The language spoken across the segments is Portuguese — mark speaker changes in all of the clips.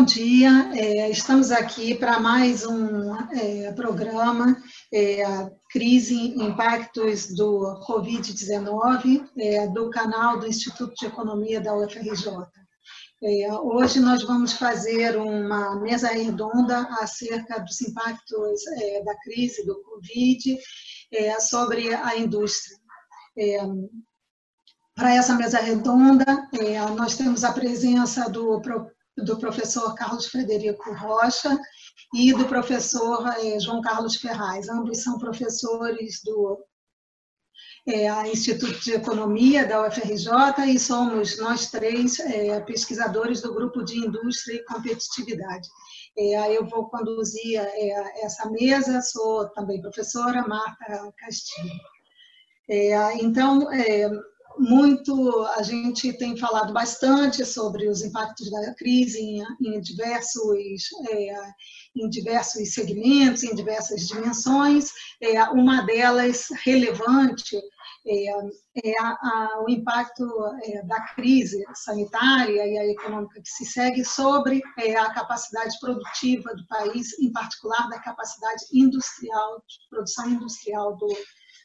Speaker 1: Bom dia, é, estamos aqui para mais um é, programa, é, Crise e Impactos do Covid-19, é, do canal do Instituto de Economia da UFRJ. É, hoje nós vamos fazer uma mesa redonda acerca dos impactos é, da crise do Covid sobre a indústria. para essa mesa redonda, nós temos a presença do do professor Carlos Frederico Rocha e do professor é, João Carlos Ferraz. Ambos são professores do é, Instituto de Economia da UFRJ e somos nós três é, pesquisadores do grupo de Indústria e Competitividade. É, eu vou conduzir é, essa mesa, sou também professora Marta Castilho. Então, muito, a gente tem falado bastante sobre os impactos da crise em, em diversos, é, em diversos segmentos, em diversas dimensões. É, uma delas relevante é, é a, a, o impacto é, da crise sanitária e a econômica que se segue sobre é, a capacidade produtiva do país, em particular da capacidade industrial, de produção industrial do,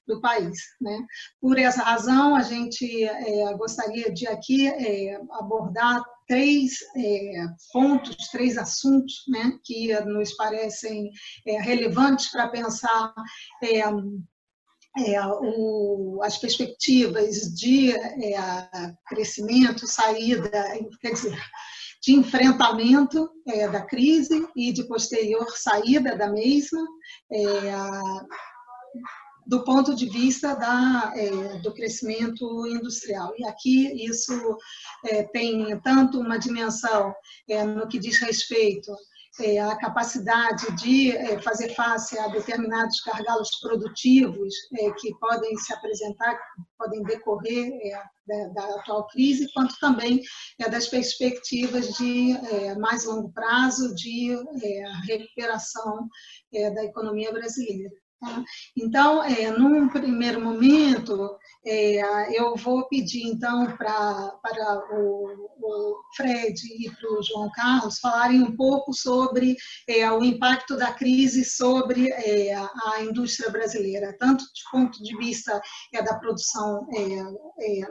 Speaker 1: do país. Né? Por essa razão, a gente é, gostaria de aqui é, abordar três é, pontos, três assuntos né, que nos parecem é, relevantes para pensar é, é, o, as perspectivas de crescimento, saída, quer dizer, de enfrentamento é, da crise e de posterior saída da mesma, é, do ponto de vista da, é, do crescimento industrial. E aqui isso é, tem tanto uma dimensão é, no que diz respeito é, à capacidade de é, fazer face a determinados gargalos produtivos é, que podem se apresentar, podem decorrer da, da, atual crise, quanto também das perspectivas de mais longo prazo de recuperação da economia brasileira. Então, é, num primeiro momento, é, eu vou pedir, então, para o, o Fred e para o João Carlos falarem um pouco sobre é, o impacto da crise sobre é, a indústria brasileira, tanto do ponto de vista é, da produção é, é,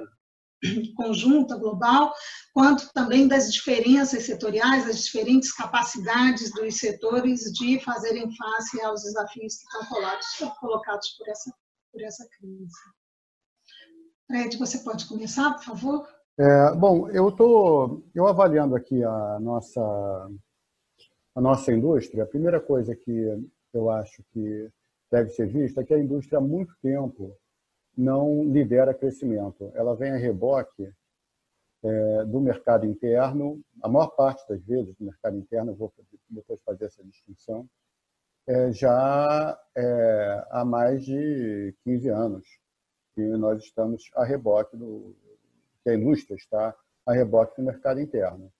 Speaker 1: conjunta, global, quanto também das diferenças setoriais, das diferentes capacidades dos setores de fazerem face aos desafios que estão colocados por, essa, por essa crise. Fred, você pode começar, por favor?
Speaker 2: É, bom, eu estou eu avaliando aqui a nossa, a nossa indústria. A primeira coisa que eu acho que deve ser vista é que a indústria há muito tempo não lidera crescimento. Ela vem a reboque é, do mercado interno, a maior parte das vezes do mercado interno, vou depois fazer essa distinção, é, já é, há mais de 15 anos que nós estamos a reboque do que a indústria está a reboque do mercado interno.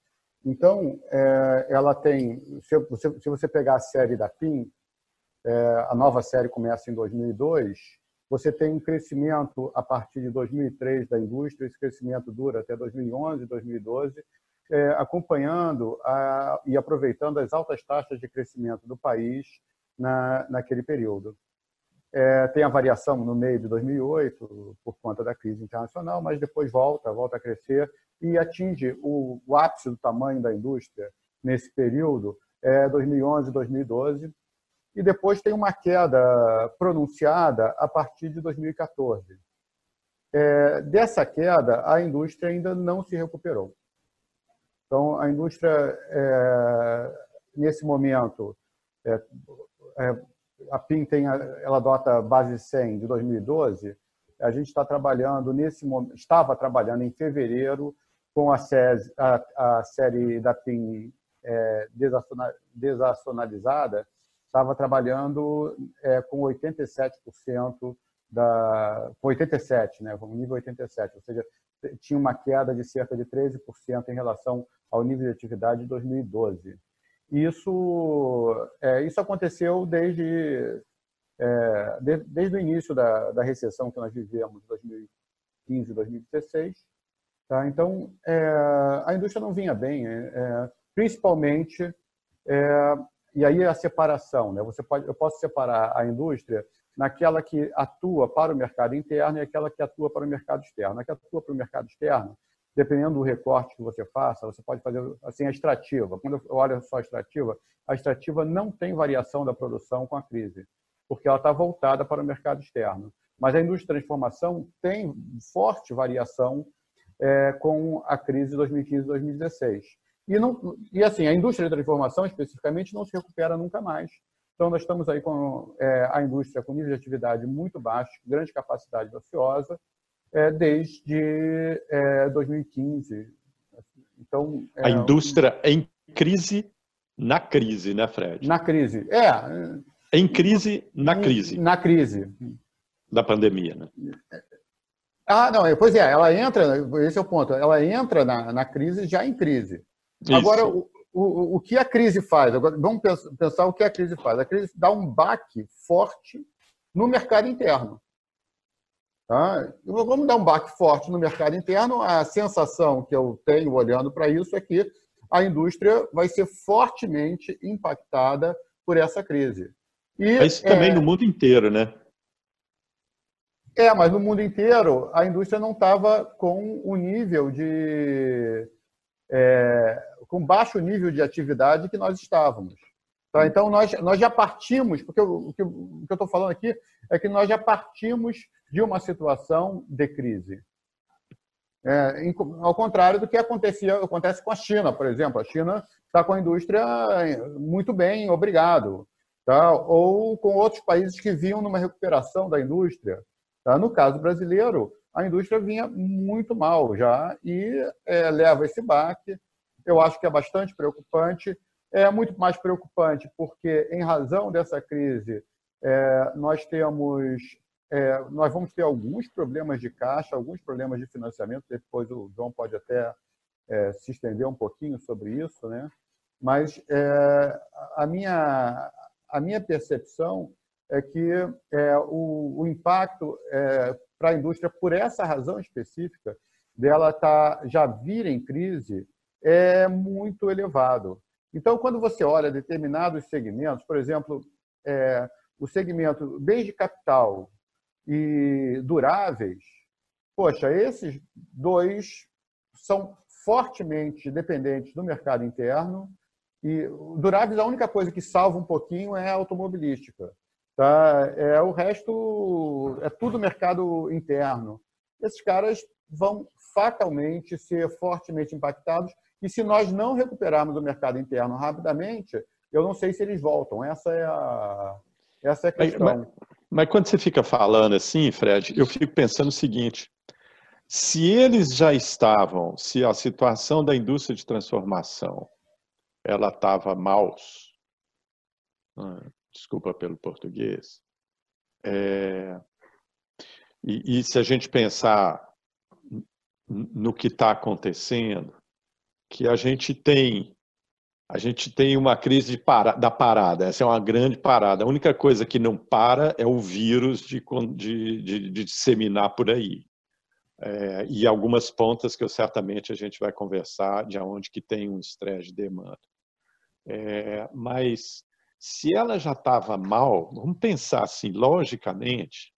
Speaker 2: Então, é, ela tem, se você, se você pegar a série da PIN, é, a nova série começa em 2002, você tem um crescimento a partir de 2003 da indústria, esse crescimento dura até 2011, 2012, é, acompanhando a, e aproveitando as altas taxas de crescimento do país na, naquele período. É, tem a variação no meio de 2008 por conta da crise internacional, mas depois volta, volta a crescer e atinge o, o ápice do tamanho da indústria nesse período, é 2011, 2012, e depois tem uma queda pronunciada a partir de 2014. É, dessa queda, a indústria ainda não se recuperou. Então, a indústria, é, nesse momento, é, é a PIN tem, ela adota a base 100 de 2012, a gente está trabalhando nesse estava trabalhando em fevereiro com a, SES, a, a série da PIN é, desacionalizada estava trabalhando é, com 87% da com 87, né, com nível 87, ou seja, tinha uma queda de cerca de 13% em relação ao nível de atividade de 2012. Isso é, isso aconteceu desde é, de, desde o início da, da recessão que nós vivemos, 2015, 2016. Tá? Então, é, a indústria não vinha bem. É, principalmente, é, e aí a separação, né? Você pode, eu posso separar a indústria naquela que atua para o mercado interno e aquela que atua para o mercado externo. A que atua para o mercado externo, dependendo do recorte que você faça, você pode fazer assim a extrativa. Quando eu olho só a extrativa, a extrativa não tem variação da produção com a crise, porque ela está voltada para o mercado externo. Mas a indústria de transformação tem forte variação é, com a crise 2015-2016. E, não, e assim, a indústria de transformação, especificamente, não se recupera nunca mais. Então, nós estamos aí com é, a indústria com nível de atividade muito baixo, grande capacidade ociosa, é, desde é, 2015.
Speaker 3: Então, a é, indústria em crise na crise, né, Fred?
Speaker 2: Na crise. É.
Speaker 3: Em crise, na crise.
Speaker 2: Na crise.
Speaker 3: Da pandemia, né?
Speaker 2: Ah, não, pois é, ela entra, esse é o ponto, ela entra na, na crise já em crise. Isso. Agora, o, o, o que a crise faz? Agora, vamos pensar o que a crise faz. A crise dá um baque forte no mercado interno. Tá? Vamos dar um baque forte no mercado interno. A sensação que eu tenho olhando para isso é que a indústria vai ser fortemente impactada por essa crise.
Speaker 3: E, isso também é... no mundo inteiro, né?
Speaker 2: É, mas no mundo inteiro a indústria não estava com o nível de. É, com baixo nível de atividade que nós estávamos. Tá? Então, nós, nós já partimos, porque o, o que eu estou falando aqui é que nós já partimos de uma situação de crise. É, ao contrário do que acontecia, acontece com a China, por exemplo. A China está com a indústria muito bem, obrigado. Tá? Ou com outros países que vinham numa recuperação da indústria. Tá? No caso brasileiro, a indústria vinha muito mal já e é, leva esse baque. Eu acho que é bastante preocupante. É muito mais preocupante porque, em razão dessa crise, é, nós temos é, nós vamos ter alguns problemas de caixa, alguns problemas de financiamento. Depois o João pode até é, se estender um pouquinho sobre isso, né? Mas a minha a minha percepção é que o, impacto para a indústria, por essa razão específica, dela tá, já vir em crise, é muito elevado. Então, quando você olha determinados segmentos, por exemplo, é, o segmento bens de capital e duráveis, poxa, esses dois são fortemente dependentes do mercado interno e duráveis a única coisa que salva um pouquinho é a automobilística. Tá? É, o resto é tudo mercado interno. Esses caras vão fatalmente ser fortemente impactados e se nós não recuperarmos o mercado interno rapidamente, eu não sei se eles voltam. Essa é a, essa é a questão.
Speaker 3: Mas, mas, mas quando você fica falando assim, Fred, eu fico pensando o seguinte: se eles já estavam, se a situação da indústria de transformação ela estava maus, né, desculpa pelo português. É, e, e, se a gente pensar no que está acontecendo, que a gente tem a gente tem uma crise para, da parada. Essa é uma grande parada. A única coisa que não para é o vírus de, de, de, de disseminar por aí. É, e algumas pontas que eu, certamente a gente vai conversar de onde que tem um estresse de demanda. É, mas se ela já estava mal, vamos pensar assim, logicamente,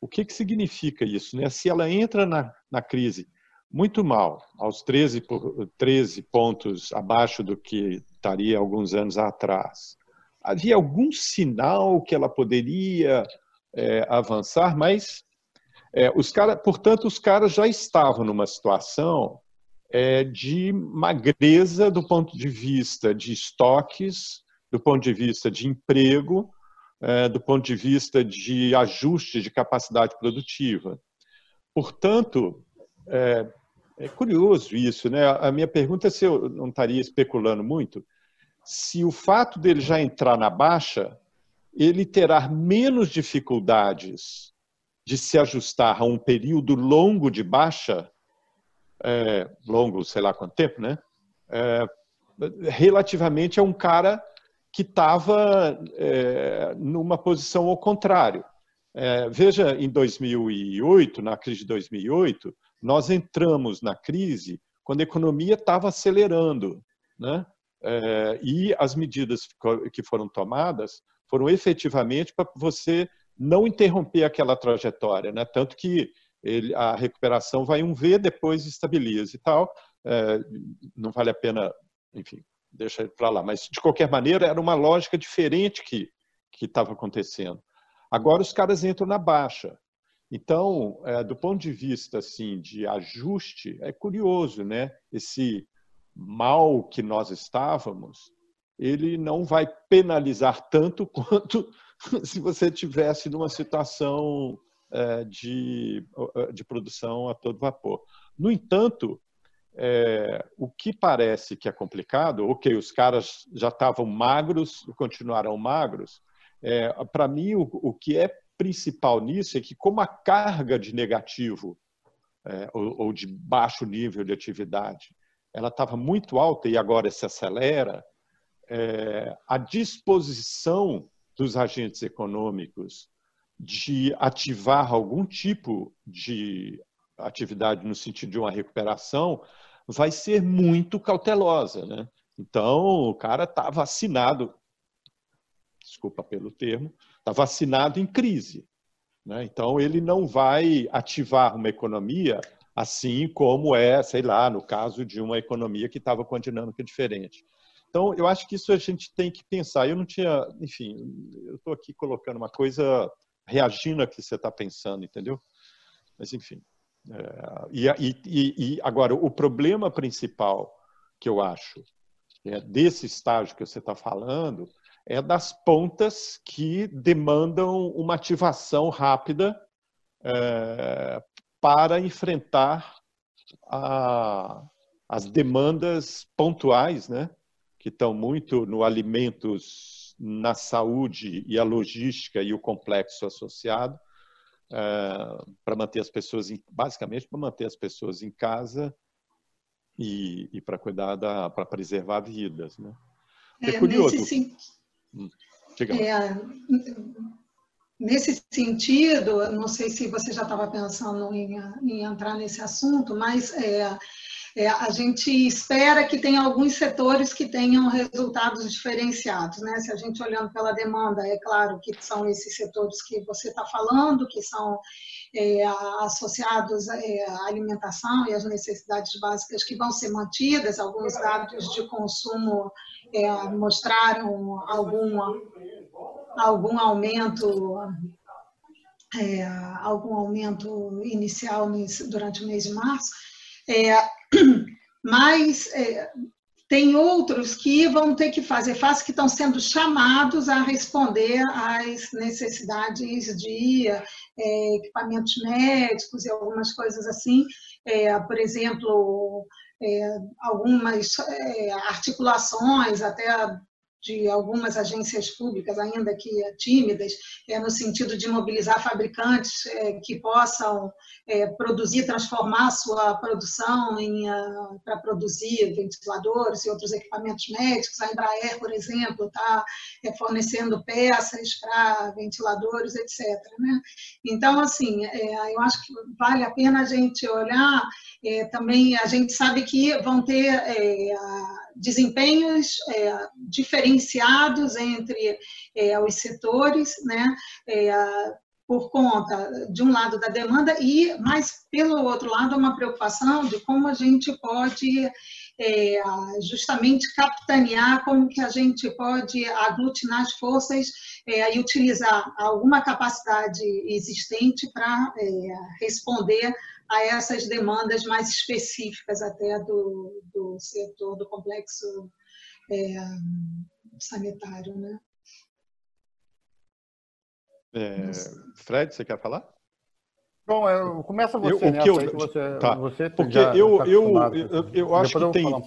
Speaker 3: o que, que significa isso? Né? Se ela entra na, na crise muito mal, aos 13, 13 pontos abaixo do que estaria alguns anos atrás, havia algum sinal que ela poderia é, avançar, mas é, os cara, portanto, os caras já estavam numa situação é, de magreza do ponto de vista de estoques, do ponto de vista de emprego, é, do ponto de vista de ajuste de capacidade produtiva. Portanto, é, é, curioso isso, né? A minha pergunta é se eu não estaria especulando muito, se o fato dele já entrar na baixa, ele terá menos dificuldades de se ajustar a um período longo de baixa, é, longo, sei lá quanto tempo, né? É, relativamente a um cara que estava é, numa posição ao contrário. É, veja, em 2008, na crise de 2008, nós entramos na crise quando a economia estava acelerando, né? é, e as medidas que foram tomadas foram efetivamente para você não interromper aquela trajetória, né? Tanto que ele, a recuperação vai um V, depois estabiliza e tal. É, não vale a pena, enfim, deixa para lá. Mas, de qualquer maneira, era uma lógica diferente que estava acontecendo. Agora os caras entram na baixa. Então, é, do ponto de vista assim de ajuste, é curioso, né? Esse mal que nós estávamos, ele não vai penalizar tanto quanto se você tivesse numa situação é, de, de produção a todo vapor. No entanto, é, o que parece que é complicado, ok, os caras já estavam magros, continuaram magros, é, para mim o, o, que é principal nisso é que como a carga de negativo é, ou, ou, de baixo nível de atividade ela estava muito alta e agora se acelera, é, a disposição dos agentes econômicos de ativar algum tipo de atividade no sentido de uma recuperação vai ser muito cautelosa. Né? Então, o cara está vacinado, desculpa pelo termo, está vacinado em crise. Né? Então, ele não vai ativar uma economia assim como é, sei lá, no caso de uma economia que estava com a dinâmica diferente. Então, eu acho que isso a gente tem que pensar. Eu não tinha, enfim, eu estou aqui colocando uma coisa, reagindo a que você está pensando, entendeu? Mas, enfim. É, e, e, e, agora, o problema principal que eu acho é desse estágio que você está falando é das pontas que demandam uma ativação rápida é, para enfrentar a, as demandas pontuais, né? que estão muito no alimentos, na saúde e a logística e o complexo associado, é, para manter as pessoas, em, basicamente para manter as pessoas em casa e, e para cuidar da, para preservar vidas, né?
Speaker 1: É, é curioso. Nesse, é, nesse sentido, não sei se você já estava pensando em, em, entrar nesse assunto, mas é, é, a gente espera que tenha alguns setores que tenham resultados diferenciados, né? Se a gente olhando pela demanda, é claro que são esses setores que você está falando, que são é, associados é, à alimentação e às necessidades básicas que vão ser mantidas. Alguns dados de consumo é, mostraram algum, algum aumento é, algum aumento inicial durante o mês de março. É, mas é, tem outros que vão ter que fazer face, que estão sendo chamados a responder às necessidades de é, equipamentos médicos e algumas coisas assim. É, por exemplo, é, algumas é, articulações, até de algumas agências públicas, ainda que tímidas, é, no sentido de mobilizar fabricantes é, que possam é, produzir, transformar sua produção uh, para produzir ventiladores e outros equipamentos médicos. A Embraer, por exemplo, está é, fornecendo peças para ventiladores, etc. Né? Então, assim, é, eu acho que vale a pena a gente olhar. É, também a gente sabe que vão ter desempenhos diferenciados entre os setores, né? por conta, de um lado, da demanda, e, mas, pelo outro lado, uma preocupação de como a gente pode é, justamente capitanear, como que a gente pode aglutinar as forças é, e utilizar alguma capacidade existente para é, responder a essas demandas mais específicas até do, do setor, do complexo é, sanitário, né?
Speaker 3: É, Fred, você quer falar?
Speaker 2: Bom, eu, começa você, eu,
Speaker 3: né? Eu, você, tá. você Porque eu, tá eu, eu, eu, acho que tem... Um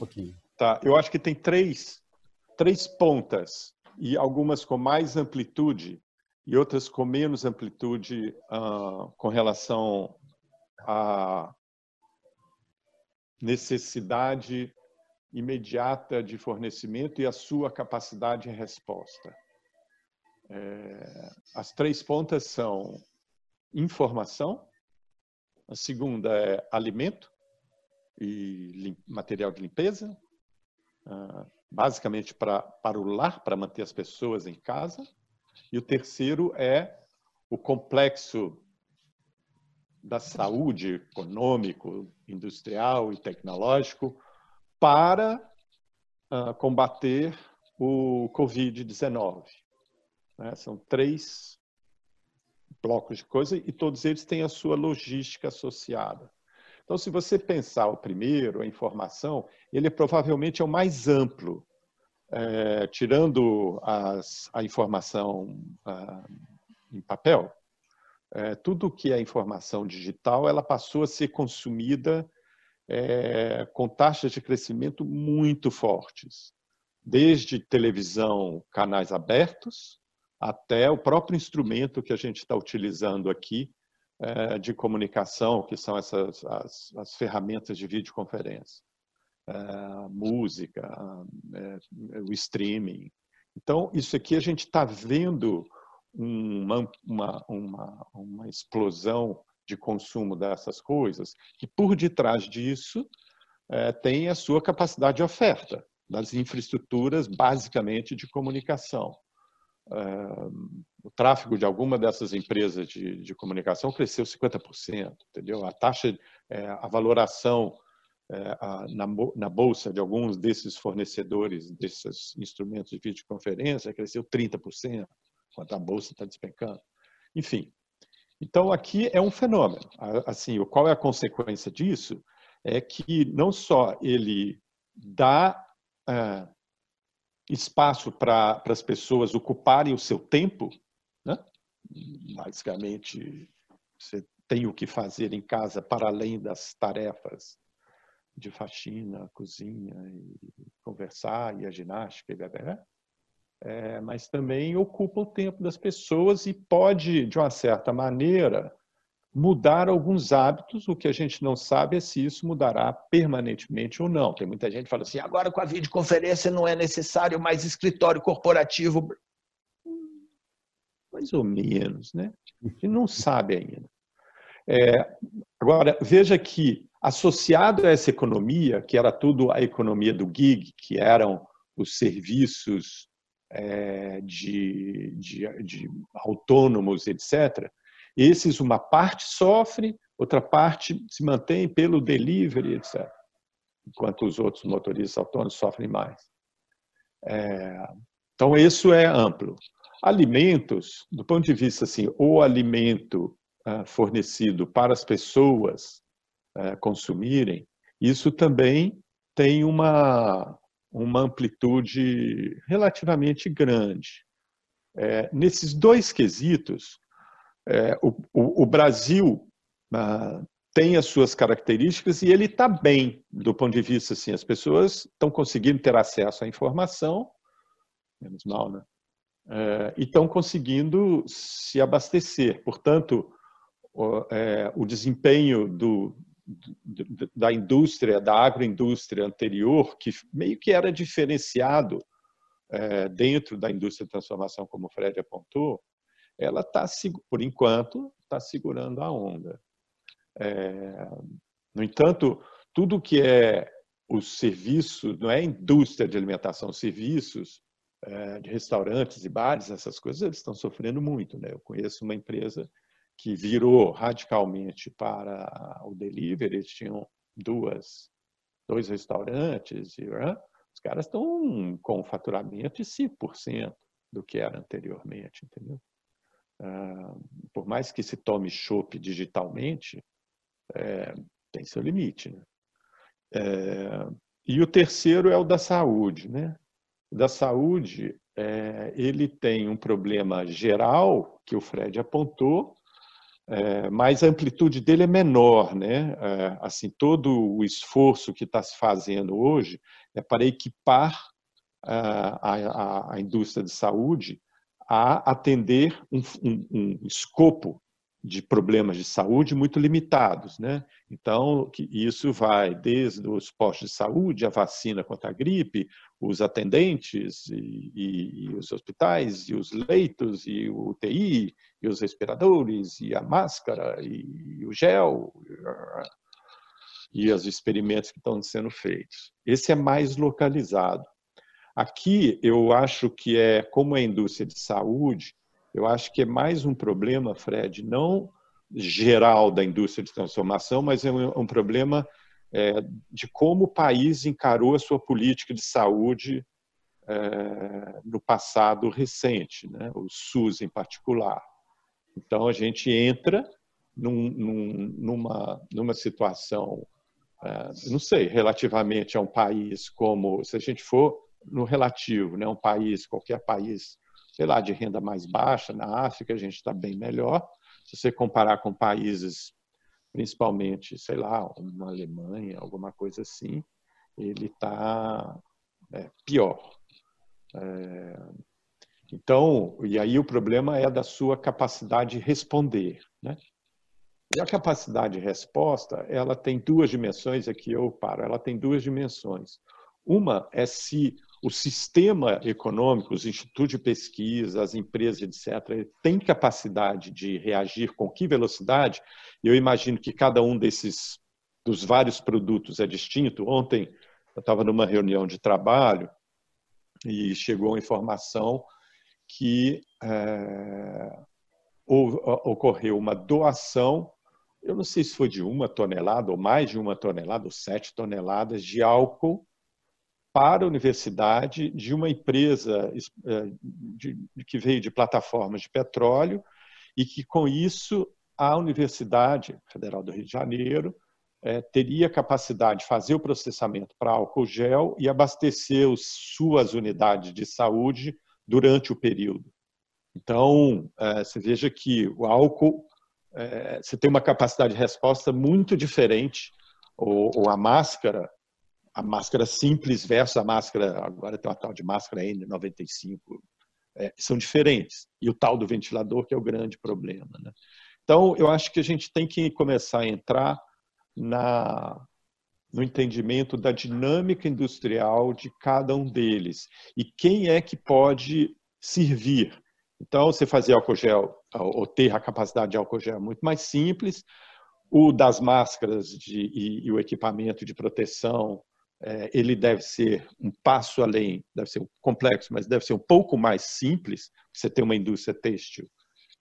Speaker 3: tá, eu acho que tem três, três pontas, e algumas com mais amplitude e outras com menos amplitude uh, com relação à necessidade imediata de fornecimento e a sua capacidade de resposta. É, as três pontas são informação, a segunda é alimento e material de limpeza, a basicamente para, para o lar, para manter as pessoas em casa. E o terceiro é o complexo da saúde econômico, industrial e tecnológico para uh, combater o Covid-19. Né? São três blocos de coisa e todos eles têm a sua logística associada. Então, se você pensar o primeiro, a informação, ele provavelmente é o mais amplo, é, tirando as, a informação ah, em papel, é, tudo que é informação digital, ela passou a ser consumida é, com taxas de crescimento muito fortes, desde televisão, canais abertos, até o próprio instrumento que a gente está utilizando aqui é, de comunicação, que são essas as, as ferramentas de videoconferência, é, música, é, o streaming. Então, isso aqui a gente está vendo uma, uma, uma, uma explosão de consumo dessas coisas, que por detrás disso é, tem a sua capacidade de oferta das infraestruturas, basicamente de comunicação. É, o tráfego de alguma dessas empresas de, de comunicação cresceu 50%, entendeu? A taxa, é, a valoração é, a, na, na bolsa de alguns desses fornecedores desses instrumentos de videoconferência cresceu 30% enquanto a bolsa está despencando. Enfim, então aqui é um fenômeno. Assim, qual é a consequência disso? É que não só ele dá é, espaço para as pessoas ocuparem o seu tempo, né? basicamente você tem o que fazer em casa para além das tarefas de faxina, cozinha, e conversar e a ginástica e beber é, mas também ocupa o tempo das pessoas e pode, de uma certa maneira, mudar alguns hábitos. O que a gente não sabe é se isso mudará permanentemente ou não. Tem muita gente que fala assim: agora com a videoconferência não é necessário mais escritório corporativo. Mais ou menos, né? A gente não sabe ainda. É, agora, veja que, associado a essa economia, que era tudo a economia do gig, que eram os serviços é, de, de, de autônomos, etc., esses, uma parte sofre, outra parte se mantém pelo delivery, etc., enquanto os outros motoristas autônomos sofrem mais. É, então, isso é amplo. Alimentos, do ponto de vista assim, o alimento uh, fornecido para as pessoas uh, consumirem, isso também tem uma, uma amplitude relativamente grande. É, nesses dois quesitos, é, o, o, o, Brasil ah, tem as suas características e ele está bem do ponto de vista assim, as pessoas estão conseguindo ter acesso à informação, menos mal, né? É, e estão conseguindo se abastecer. Portanto, o, é, o desempenho do, da indústria, da agroindústria anterior, que meio que era diferenciado é, dentro da indústria de transformação, como o Fred apontou, ela está, por enquanto, está segurando a onda. É, no entanto, tudo que é o serviço, não é indústria de alimentação, serviços é, de restaurantes e bares, essas coisas, eles estão sofrendo muito. Né? Eu conheço uma empresa que virou radicalmente para o delivery, eles tinham duas, dois restaurantes, e, né? os caras estão com um faturamento de 5% do que era anteriormente, entendeu? Uh, por mais que se tome chopp digitalmente, é, tem seu limite. Né? É, e o terceiro é o da saúde. Né? O da saúde, é, ele tem um problema geral, que o Fred apontou, é, mas a amplitude dele é menor, né? É, assim, todo o esforço que está se fazendo hoje é para equipar a, a, a indústria de saúde a atender um, um, um, escopo de problemas de saúde muito limitados, né? Então, isso vai desde os postos de saúde, a vacina contra a gripe, os atendentes e, e, e os hospitais, e os leitos, e o UTI, e os respiradores, e a máscara, e, e o gel, e os experimentos que estão sendo feitos. Esse é mais localizado. Aqui, eu acho que é, como é a indústria de saúde, eu acho que é mais um problema, Fred, não geral da indústria de transformação, mas é um, um problema é, de como o país encarou a sua política de saúde é, no passado recente, né? o SUS em particular. Então, a gente entra num, num, numa, numa situação, é, não sei, relativamente a um país como, se a gente for no relativo, né? um país, qualquer país, sei lá, de renda mais baixa, na África a gente está bem melhor. Se você comparar com países principalmente, sei lá, uma Alemanha, alguma coisa assim, ele está é, pior. É, então, e aí o problema é da sua capacidade de responder, né? E a capacidade de resposta, ela tem duas dimensões, aqui eu paro, ela tem duas dimensões. Uma é se o sistema econômico, os institutos de pesquisa, as empresas, etc., têm capacidade de reagir com que velocidade? Eu imagino que cada um desses, dos vários produtos é distinto. Ontem eu estava numa reunião de trabalho e chegou a informação que é, ocorreu uma doação, eu não sei se foi de uma tonelada ou mais de uma tonelada, ou sete toneladas de álcool para a universidade de uma empresa é, de, que veio de plataformas de petróleo e que, com isso, a Universidade Federal do Rio de Janeiro é, teria capacidade de fazer o processamento para álcool gel e abastecer os, suas unidades de saúde durante o período. Então, é, você veja que o álcool, é, você tem uma capacidade de resposta muito diferente, ou, ou a máscara, a máscara simples versus a máscara, agora tem uma tal de máscara N95, é, são diferentes. E o tal do ventilador que é o grande problema. Né? Então, eu acho que a gente tem que começar a entrar na, no entendimento da dinâmica industrial de cada um deles e quem é que pode servir. Então, você fazer álcool gel ou ter a capacidade de álcool gel é muito mais simples. O das máscaras de, e, e o equipamento de proteção ele deve ser um passo além, deve ser complexo, mas deve ser um pouco mais simples. Você tem uma indústria têxtil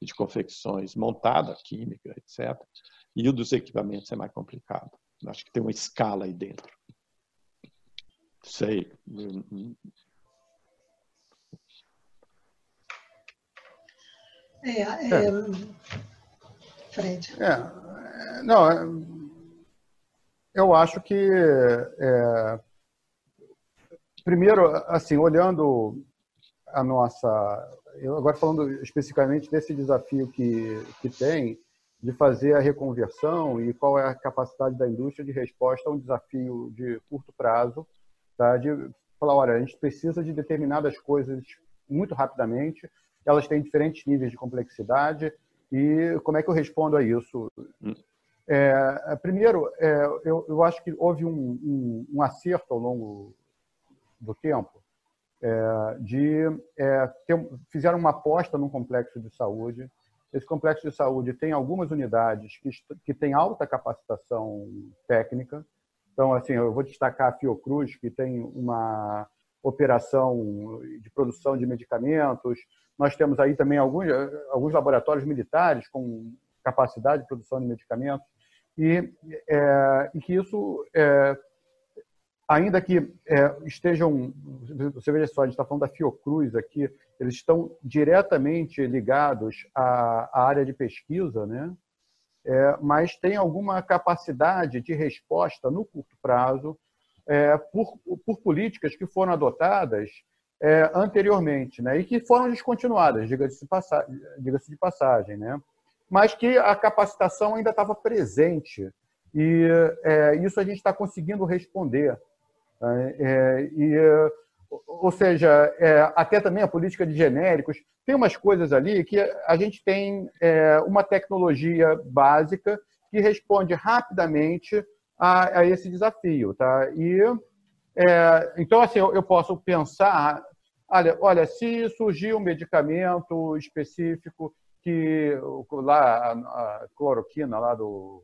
Speaker 3: de confecções montada, química, etc. E o dos equipamentos é mais complicado. Acho que tem uma escala aí dentro. Sei.
Speaker 1: É, é... Fred.
Speaker 2: É, não, eu acho que, é, primeiro, assim, olhando a nossa. Eu agora falando especificamente desse desafio que, que tem de fazer a reconversão e qual é a capacidade da indústria de resposta a um desafio de curto prazo, tá? de falar, olha, a gente precisa de determinadas coisas muito rapidamente, elas têm diferentes níveis de complexidade, e como é que eu respondo a isso? É, primeiro, é, eu, eu, acho que houve um, um, um, acerto ao longo do tempo é, de é, ter, fizeram uma aposta num complexo de saúde. Esse complexo de saúde tem algumas unidades que, que têm alta capacitação técnica. Então, assim, eu vou destacar a Fiocruz, que tem uma operação de produção de medicamentos. Nós temos aí também alguns, alguns laboratórios militares com capacidade de produção de medicamentos e, é, e que isso, é, ainda que é, estejam, você veja só, a gente está falando da Fiocruz aqui, eles estão diretamente ligados à, à área de pesquisa, né? É, mas tem alguma capacidade de resposta no curto prazo é, por, por, políticas que foram adotadas é, anteriormente né? e que foram descontinuadas, diga-se de, diga de passagem. Né? Mas que a capacitação ainda estava presente. E é, isso a gente está conseguindo responder. Né? É, e, ou seja, é, até também a política de genéricos, tem umas coisas ali que a gente tem é, uma tecnologia básica que responde rapidamente a, a esse desafio. Tá? E, é, então, assim, eu, eu posso pensar Olha, olha, se surgir um medicamento específico que lá a cloroquina lá do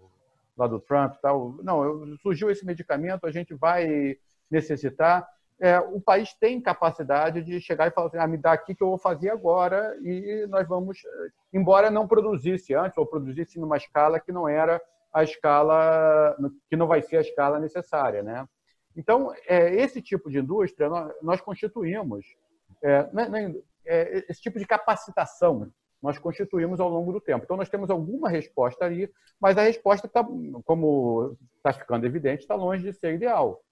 Speaker 2: lá do Trump tal não surgiu esse medicamento a gente vai necessitar é, o país tem capacidade de chegar e falar assim, ah, me dá aqui que eu vou fazer agora e nós vamos, embora não produzisse antes ou produzisse numa escala que não era a escala, que não vai ser a escala necessária, né? Então, é, esse tipo de indústria nós, nós constituímos, é, né, é, esse tipo de capacitação nós constituímos ao longo do tempo. Então, nós temos alguma resposta ali, mas a resposta, tá, como está ficando evidente, está longe de ser ideal.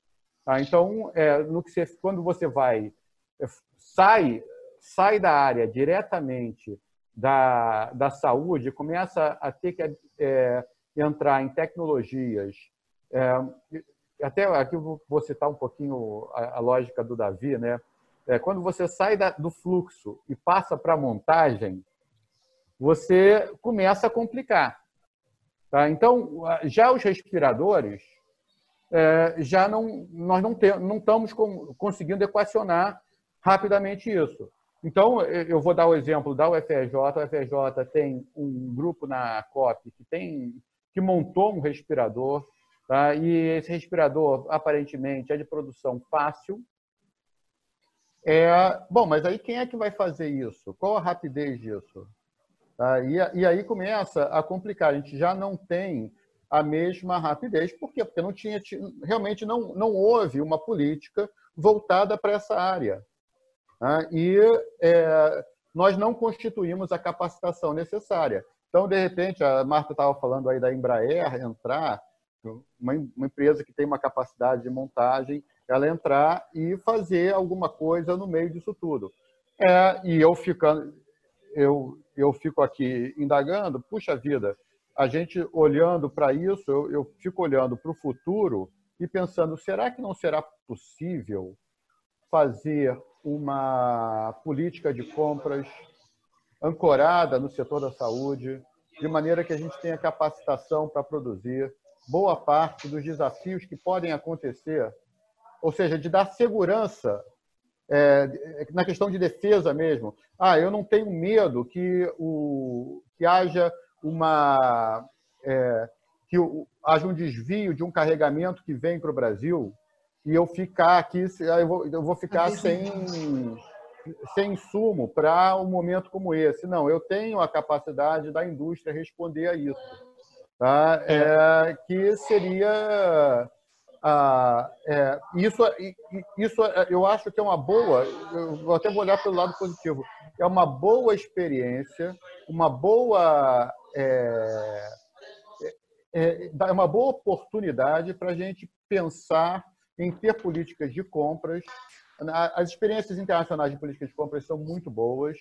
Speaker 2: Tá? Então, é, no que você, quando você vai, é, sai, sai da área diretamente da, da saúde, começa a ter que é, entrar em tecnologias. É, até aqui eu vou citar um pouquinho a, a lógica do Davi, né? É, quando você sai da, do fluxo e passa para a montagem, você começa a complicar. Tá? Então, já os respiradores, é, já não, nós não, tem, não estamos com, conseguindo equacionar rapidamente isso. Então, eu vou dar o exemplo da UFRJ. A UFRJ tem um grupo na COP que, tem, que montou um respirador, tá? e esse respirador, aparentemente, é de produção fácil. É, bom, mas aí quem é que vai fazer isso? Qual a rapidez disso? Tá? E, e aí começa a complicar. A gente já não tem a mesma rapidez. Por quê? Porque não tinha, realmente não, não houve uma política voltada para essa área. Né? E é, nós não constituímos a capacitação necessária. Então, de repente, a Marta estava falando aí da Embraer entrar, uma, uma empresa que tem uma capacidade de montagem, ela entrar e fazer alguma coisa no meio disso tudo. É, e eu ficando, eu, eu fico aqui indagando, puxa vida, a gente olhando para isso, eu, eu fico olhando para o futuro e pensando: será que não será possível fazer uma política de compras ancorada no setor da saúde, de maneira que a gente tenha capacitação para produzir boa parte dos desafios que podem acontecer, ou seja, de dar segurança é, na questão de defesa mesmo. Ah, eu não tenho medo que, o, que haja uma é, que haja um desvio de um carregamento que vem para o Brasil e eu ficar aqui, eu vou, eu vou ficar sem, sem insumo para um momento como esse. Não, eu tenho a capacidade da indústria responder a isso. Tá? É, que seria ah, é, isso, isso eu acho que é uma boa, eu até vou olhar pelo lado positivo, é uma boa experiência, uma boa é, é, é uma boa oportunidade para a gente pensar em ter políticas de compras. As experiências internacionais de políticas de compras são muito boas.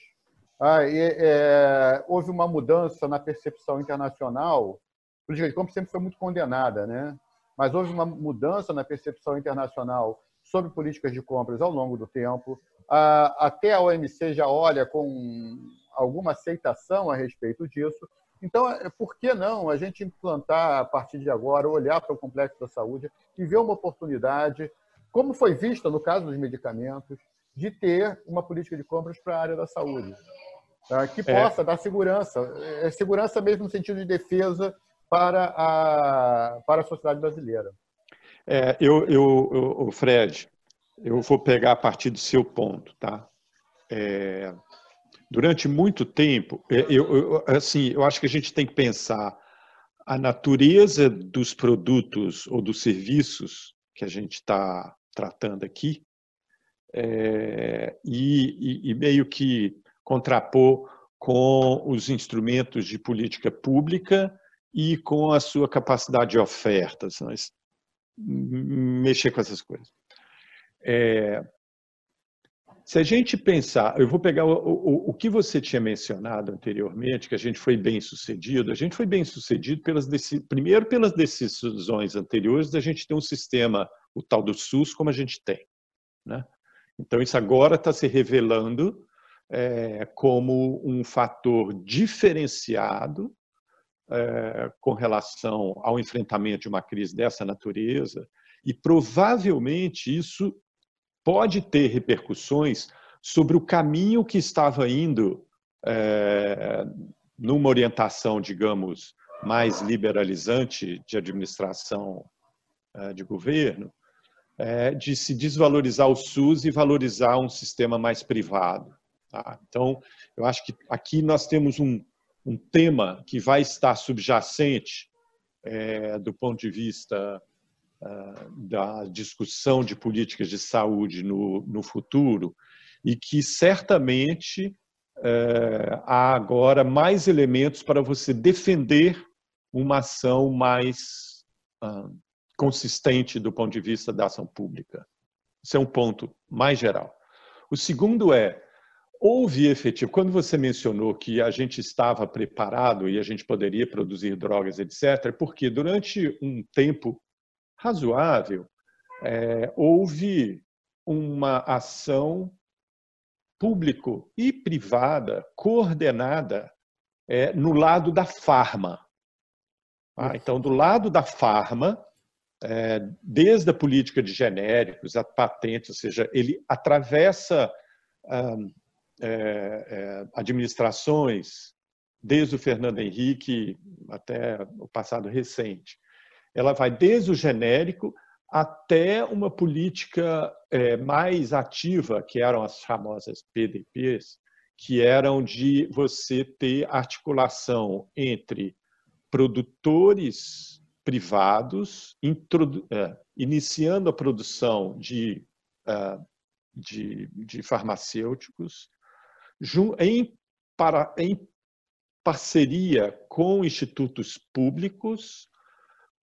Speaker 2: Ah, e, é, houve uma mudança na percepção internacional. A política de compras sempre foi muito condenada, né? Mas houve uma mudança na percepção internacional sobre políticas de compras ao longo do tempo. Até a OMC já olha com alguma aceitação a respeito disso. Então, é, por que não a gente implantar, a partir de agora, olhar para o complexo da saúde e ver uma oportunidade, como foi vista no caso dos medicamentos, de ter uma política de compras para a área da saúde, tá? que é. possa é. dar segurança, é, segurança mesmo no sentido de defesa para a, para a sociedade brasileira.
Speaker 3: É, eu, eu, eu, Fred, eu vou pegar a partir do seu ponto, tá? É, durante muito tempo, é, eu, eu, assim, eu acho que a gente tem que pensar a natureza dos produtos ou dos serviços que a gente está tratando aqui é, e, e, e, meio que contrapor com os instrumentos de política pública e com a sua capacidade de ofertas, mexer com essas coisas. É, se a gente pensar, eu vou pegar o, o, o, que você tinha mencionado anteriormente, que a gente foi bem sucedido. A gente foi bem sucedido pelas primeiro pelas decisões anteriores da gente ter um sistema, o tal do SUS, como a gente tem. Né? Então, isso agora está se revelando é, como um fator diferenciado é, com relação ao enfrentamento de uma crise dessa natureza, e provavelmente isso pode ter repercussões sobre o caminho que estava indo é, numa orientação, digamos, mais liberalizante de administração é, de governo, é, de se desvalorizar o SUS e valorizar um sistema mais privado. Tá? Então, eu acho que aqui nós temos um, um tema que vai estar subjacente é, do ponto de vista uh, da discussão de políticas de saúde no, no futuro e que certamente uh, há agora mais elementos para você defender uma ação mais uh, consistente do ponto de vista da ação pública. Esse é um ponto mais geral. O segundo é, houve efetivo, quando você mencionou que a gente estava preparado e a gente poderia produzir drogas, etc., porque durante um tempo razoável, é, houve uma ação público e privada coordenada é, no lado da farma. Ah, então, do lado da farma, é, desde a política de genéricos, a patentes, ou seja, ele atravessa ah, é, é, administrações, desde o Fernando Henrique até o passado recente. Ela vai desde o genérico até uma política é, mais ativa, que eram as famosas PDPs, que eram de você ter articulação entre produtores privados, é, iniciando a produção de, de, de farmacêuticos, em, para, em parceria com institutos públicos,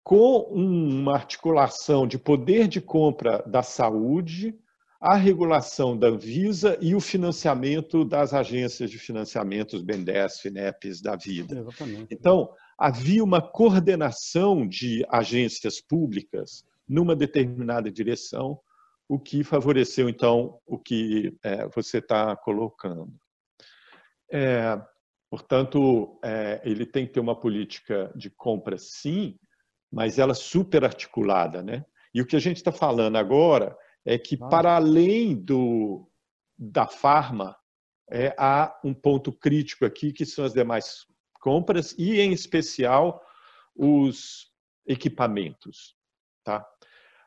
Speaker 3: com uma articulação de poder de compra da saúde, a regulação da Anvisa e o financiamento das agências de financiamento, os BNDES, FINEPs da vida. Exatamente. Então, havia uma coordenação de agências públicas numa determinada direção, o que favoreceu, então, o que é, você está colocando. É, portanto, é, ele tem que ter uma política de compra, sim, mas ela super articulada. Né? E o que a gente está falando agora é que, para além do, da farma, é, há um ponto crítico aqui, que são as demais compras e, em especial, os equipamentos. Tá?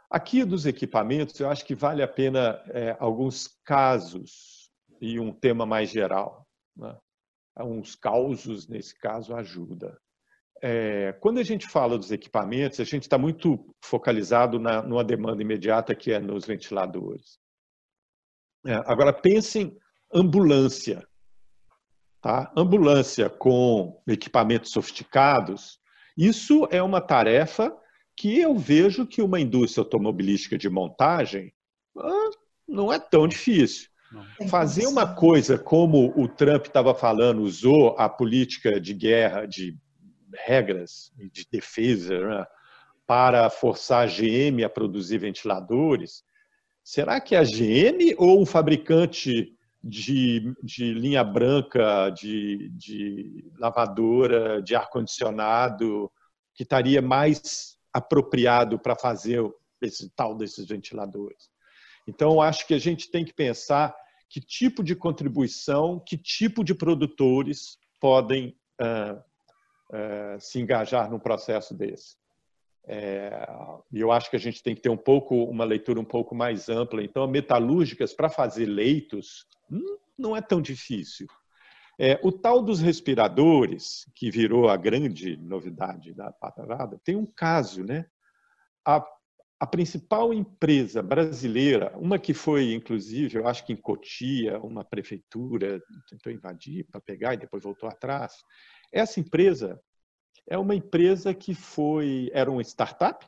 Speaker 3: Aqui dos equipamentos, eu acho que vale a pena é, alguns casos e um tema mais geral. Né? Uns causos, nesse caso, ajuda. É, quando a gente fala dos equipamentos, a gente está muito focalizado na, numa demanda imediata que é nos ventiladores. É, agora, pensem ambulância. Tá? Ambulância com equipamentos sofisticados, isso é uma tarefa que eu vejo que uma indústria automobilística de montagem não é tão difícil. Fazer uma coisa como o Trump estava falando, usou a política de guerra, de regras de defesa né, para forçar a GM a produzir ventiladores, será que é a GM ou um fabricante de, de linha branca, de, de lavadora, de ar-condicionado, que estaria mais apropriado para fazer esse tal desses ventiladores? Então, acho que a gente tem que pensar que tipo de contribuição, que tipo de produtores podem uh, é, se engajar num processo desse. É, e eu acho que a gente tem que ter um pouco uma leitura um pouco mais ampla. Então, metalúrgicas para fazer leitos hum, não é tão difícil. É, o tal dos respiradores, que virou a grande novidade da patarada, tem um caso, né? A, a principal empresa brasileira, uma que foi, inclusive, eu acho que em Cotia, uma prefeitura tentou invadir para pegar e depois voltou atrás, essa empresa é uma empresa que foi era uma startup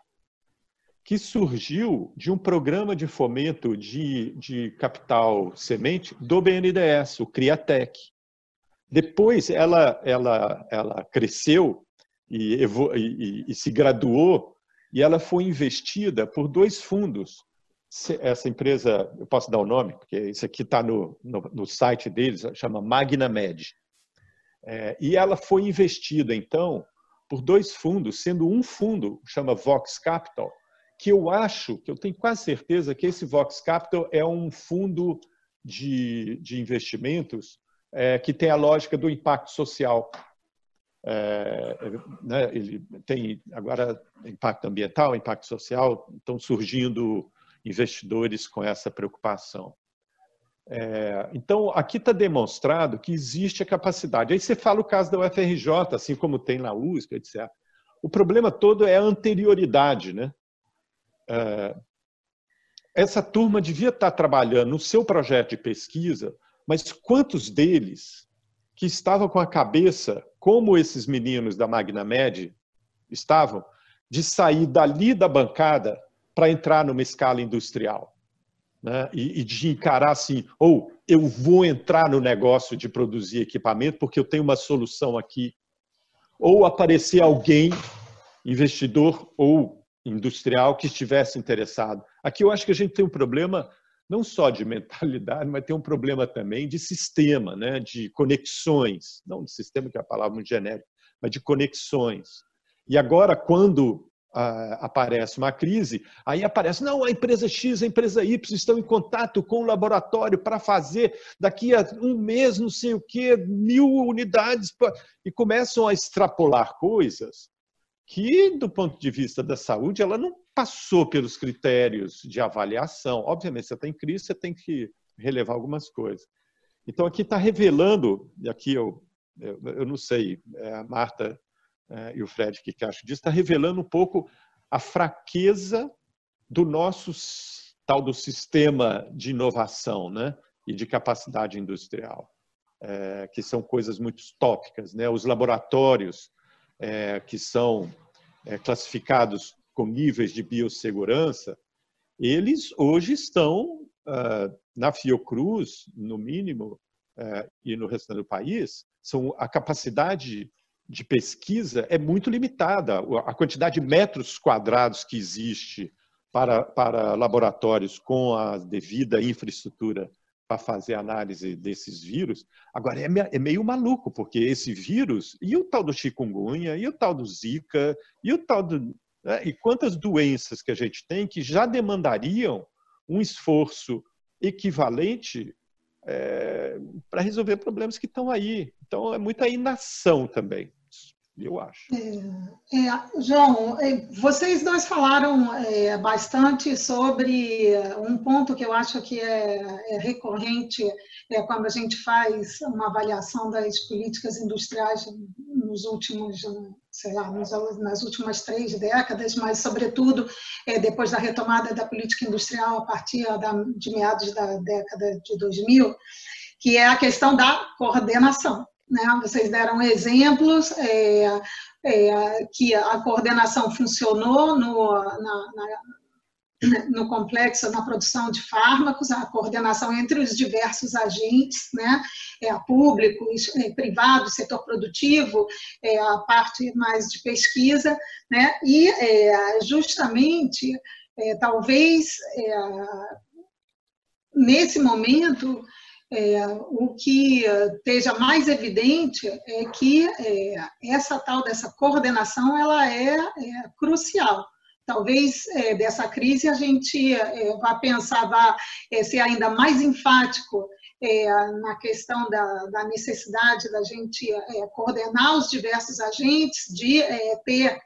Speaker 3: que surgiu de um programa de fomento de, de capital semente do BNDES, o Criatec. Depois ela, ela, ela cresceu e, e, e se graduou e ela foi investida por dois fundos. Essa empresa, eu posso dar o nome, porque isso aqui está no, no, no, site deles, chama MagnaMed. É, e ela foi investida, então, por dois fundos, sendo um fundo, chama Vox Capital, que eu acho, que eu tenho quase certeza que esse Vox Capital é um fundo de, de investimentos é, que tem a lógica do impacto social. É, né, ele tem agora impacto ambiental, impacto social, estão surgindo investidores com essa preocupação. É, então, aqui está demonstrado que existe a capacidade. Aí você fala o caso da UFRJ, assim como tem na USP, etc. O problema todo é a anterioridade. Né? É, essa turma devia estar tá trabalhando no seu projeto de pesquisa, mas quantos deles que estavam com a cabeça, como esses meninos da Magna Med estavam, de sair dali da bancada para entrar numa escala industrial? né? e, e de encarar assim, ou eu vou entrar no negócio de produzir equipamento porque eu tenho uma solução aqui, ou aparecer alguém, investidor ou industrial, que estivesse interessado. Aqui eu acho que a gente tem um problema não só de mentalidade, mas tem um problema também de sistema, né? de conexões. Não de sistema, que é a palavra muito genérica, mas de conexões. E agora, quando aparece uma crise, aí aparece, não, a empresa X, a empresa Y estão em contato com o laboratório para fazer daqui a um mês, não sei o quê, mil unidades, e começam a extrapolar coisas que, do ponto de vista da saúde, ela não passou pelos critérios de avaliação. Obviamente, você tem crise, você tem que relevar algumas coisas. Então, aqui está revelando, e aqui eu, eu, eu não sei, é, a Marta é, e o Fred que acha disso, está revelando um pouco a fraqueza do nosso tal do sistema de inovação né? e de capacidade industrial, é, que são coisas muito tópicas. Né? Os laboratórios é, que são é, classificados com níveis de biossegurança, eles hoje estão uh, na Fiocruz, no mínimo, uh, e no restante do país, são a capacidade de pesquisa é muito limitada. A quantidade de metros quadrados que existe para, para laboratórios com a devida infraestrutura para fazer análise desses vírus, agora é, é meio maluco, porque esse vírus, e o tal do chikungunya, e o tal do zika, e o tal do... Né, e quantas doenças que a gente tem que já demandariam um esforço equivalente é, para resolver problemas que estão aí. Então, é muita inação também, eu acho.
Speaker 1: É, é, João, é, vocês dois falaram é, bastante sobre um ponto que eu acho que é, é recorrente é quando a gente faz uma avaliação das políticas industriais nos últimos, sei lá, nas últimas três décadas, mas, sobretudo, depois da retomada da política industrial a partir de meados da década de 2000, que é a questão da coordenação. Né? Vocês deram exemplos é, é, que a coordenação funcionou no, na, na, no complexo, na produção de fármacos, a coordenação entre os diversos agentes, né? é, público, é, privado, setor produtivo, é, a parte mais de pesquisa, né? e é, justamente, é, talvez, é, nesse momento, é, o que esteja mais evidente é que é, essa tal dessa coordenação ela é, é crucial. Talvez é, dessa crise a gente vá pensar, vá ser ainda mais enfático na questão da, da, necessidade da gente coordenar os diversos agentes, de ter,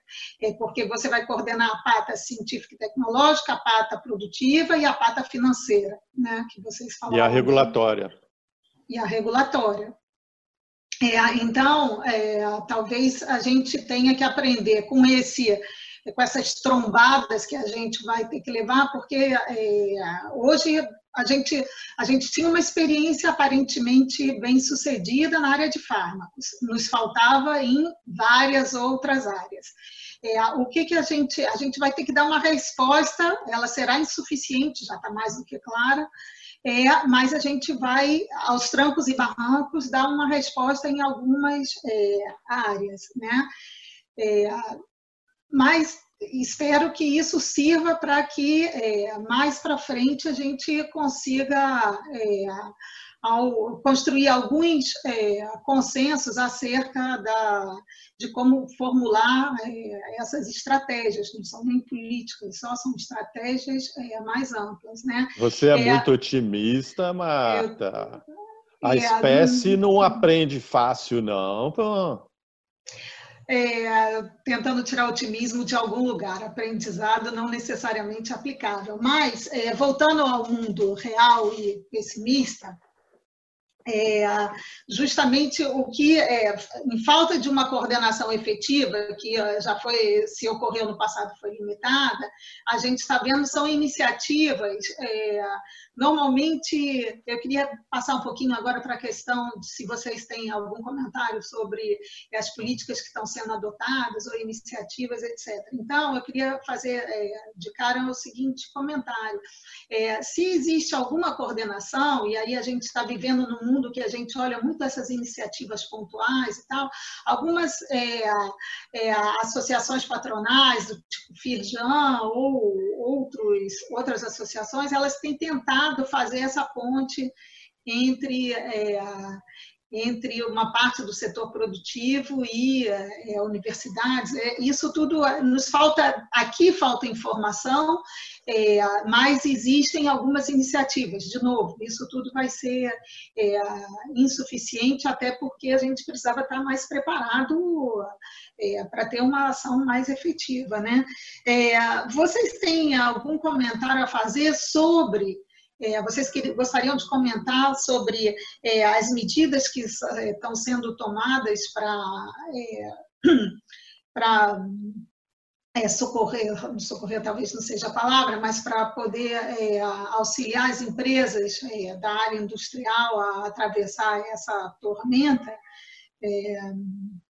Speaker 1: porque você vai coordenar a pata científica e tecnológica, a pata produtiva e a pata financeira, né, que vocês falaram.
Speaker 3: E a regulatória
Speaker 1: e a regulatória. É, então, é, talvez a gente tenha que aprender com esse com essas trombadas que a gente vai ter que levar, porque é, hoje a gente, a gente tinha uma experiência aparentemente bem sucedida na área de fármacos, nos faltava em várias outras áreas. É, o que, que a gente, a gente vai ter que dar uma resposta, ela será insuficiente, já está mais do que clara, é, mas a gente vai, aos trancos e barrancos, dar uma resposta em algumas é, áreas. Né? É, mas espero que isso sirva para que é, mais para frente a gente consiga é, ao construir alguns é, consensos acerca da, de como formular é, essas estratégias, não são nem políticas, só são estratégias é, mais amplas. Né?
Speaker 3: Você é, é muito otimista, Marta. Eu, a espécie não aprende fácil, não. Pô.
Speaker 1: É, tentando tirar otimismo de algum lugar, aprendizado não necessariamente aplicável. Mas, é, voltando ao mundo real e pessimista, é, justamente o que, é, em falta de uma coordenação efetiva, que já foi, se ocorreu no passado, foi limitada, a gente está vendo são iniciativas é, Normalmente, eu queria passar um pouquinho agora para a questão de se vocês têm algum comentário sobre as políticas que estão sendo adotadas ou iniciativas, etc. Então, eu queria fazer é, de cara o seguinte comentário. É, se existe alguma coordenação, e aí a gente está vivendo num mundo que a gente olha muito essas iniciativas pontuais e tal, algumas é, é associações patronais, tipo Firjan ou outros, outras associações, elas têm tentado fazer essa ponte entre, é, entre uma parte do setor produtivo e é, universidades. É, isso tudo nos falta, aqui falta informação, é, mas existem algumas iniciativas. De novo, isso tudo vai ser é, insuficiente, até porque a gente precisava estar mais preparado é, para ter uma ação mais efetiva. Né? vocês têm algum comentário a fazer sobre é, vocês que, gostariam de comentar sobre é, as medidas que é, estão sendo tomadas para para é, socorrer, socorrer talvez não seja a palavra, mas para poder é, auxiliar as empresas é, da área industrial a atravessar essa tormenta, é,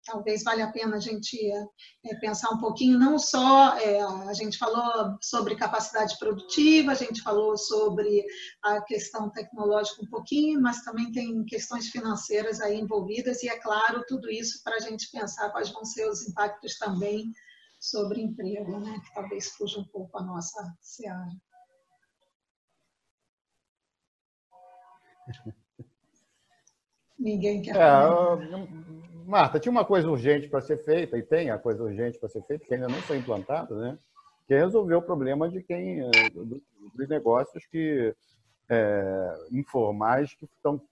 Speaker 1: talvez valha a pena a gente é, pensar um pouquinho, não só, é, a gente falou sobre capacidade produtiva, a gente falou sobre a questão tecnológica um pouquinho, mas também tem questões financeiras aí envolvidas, e é claro, tudo isso para a gente pensar quais vão ser os impactos também sobre emprego, né, que talvez fuja um pouco a nossa seara. Ninguém quer. É,
Speaker 2: Marta, tinha uma coisa urgente para ser feita, e tem a coisa urgente para ser feita, que ainda não foi implantada, né? que é resolver o problema de quem, eh, dos negócios que é, informais que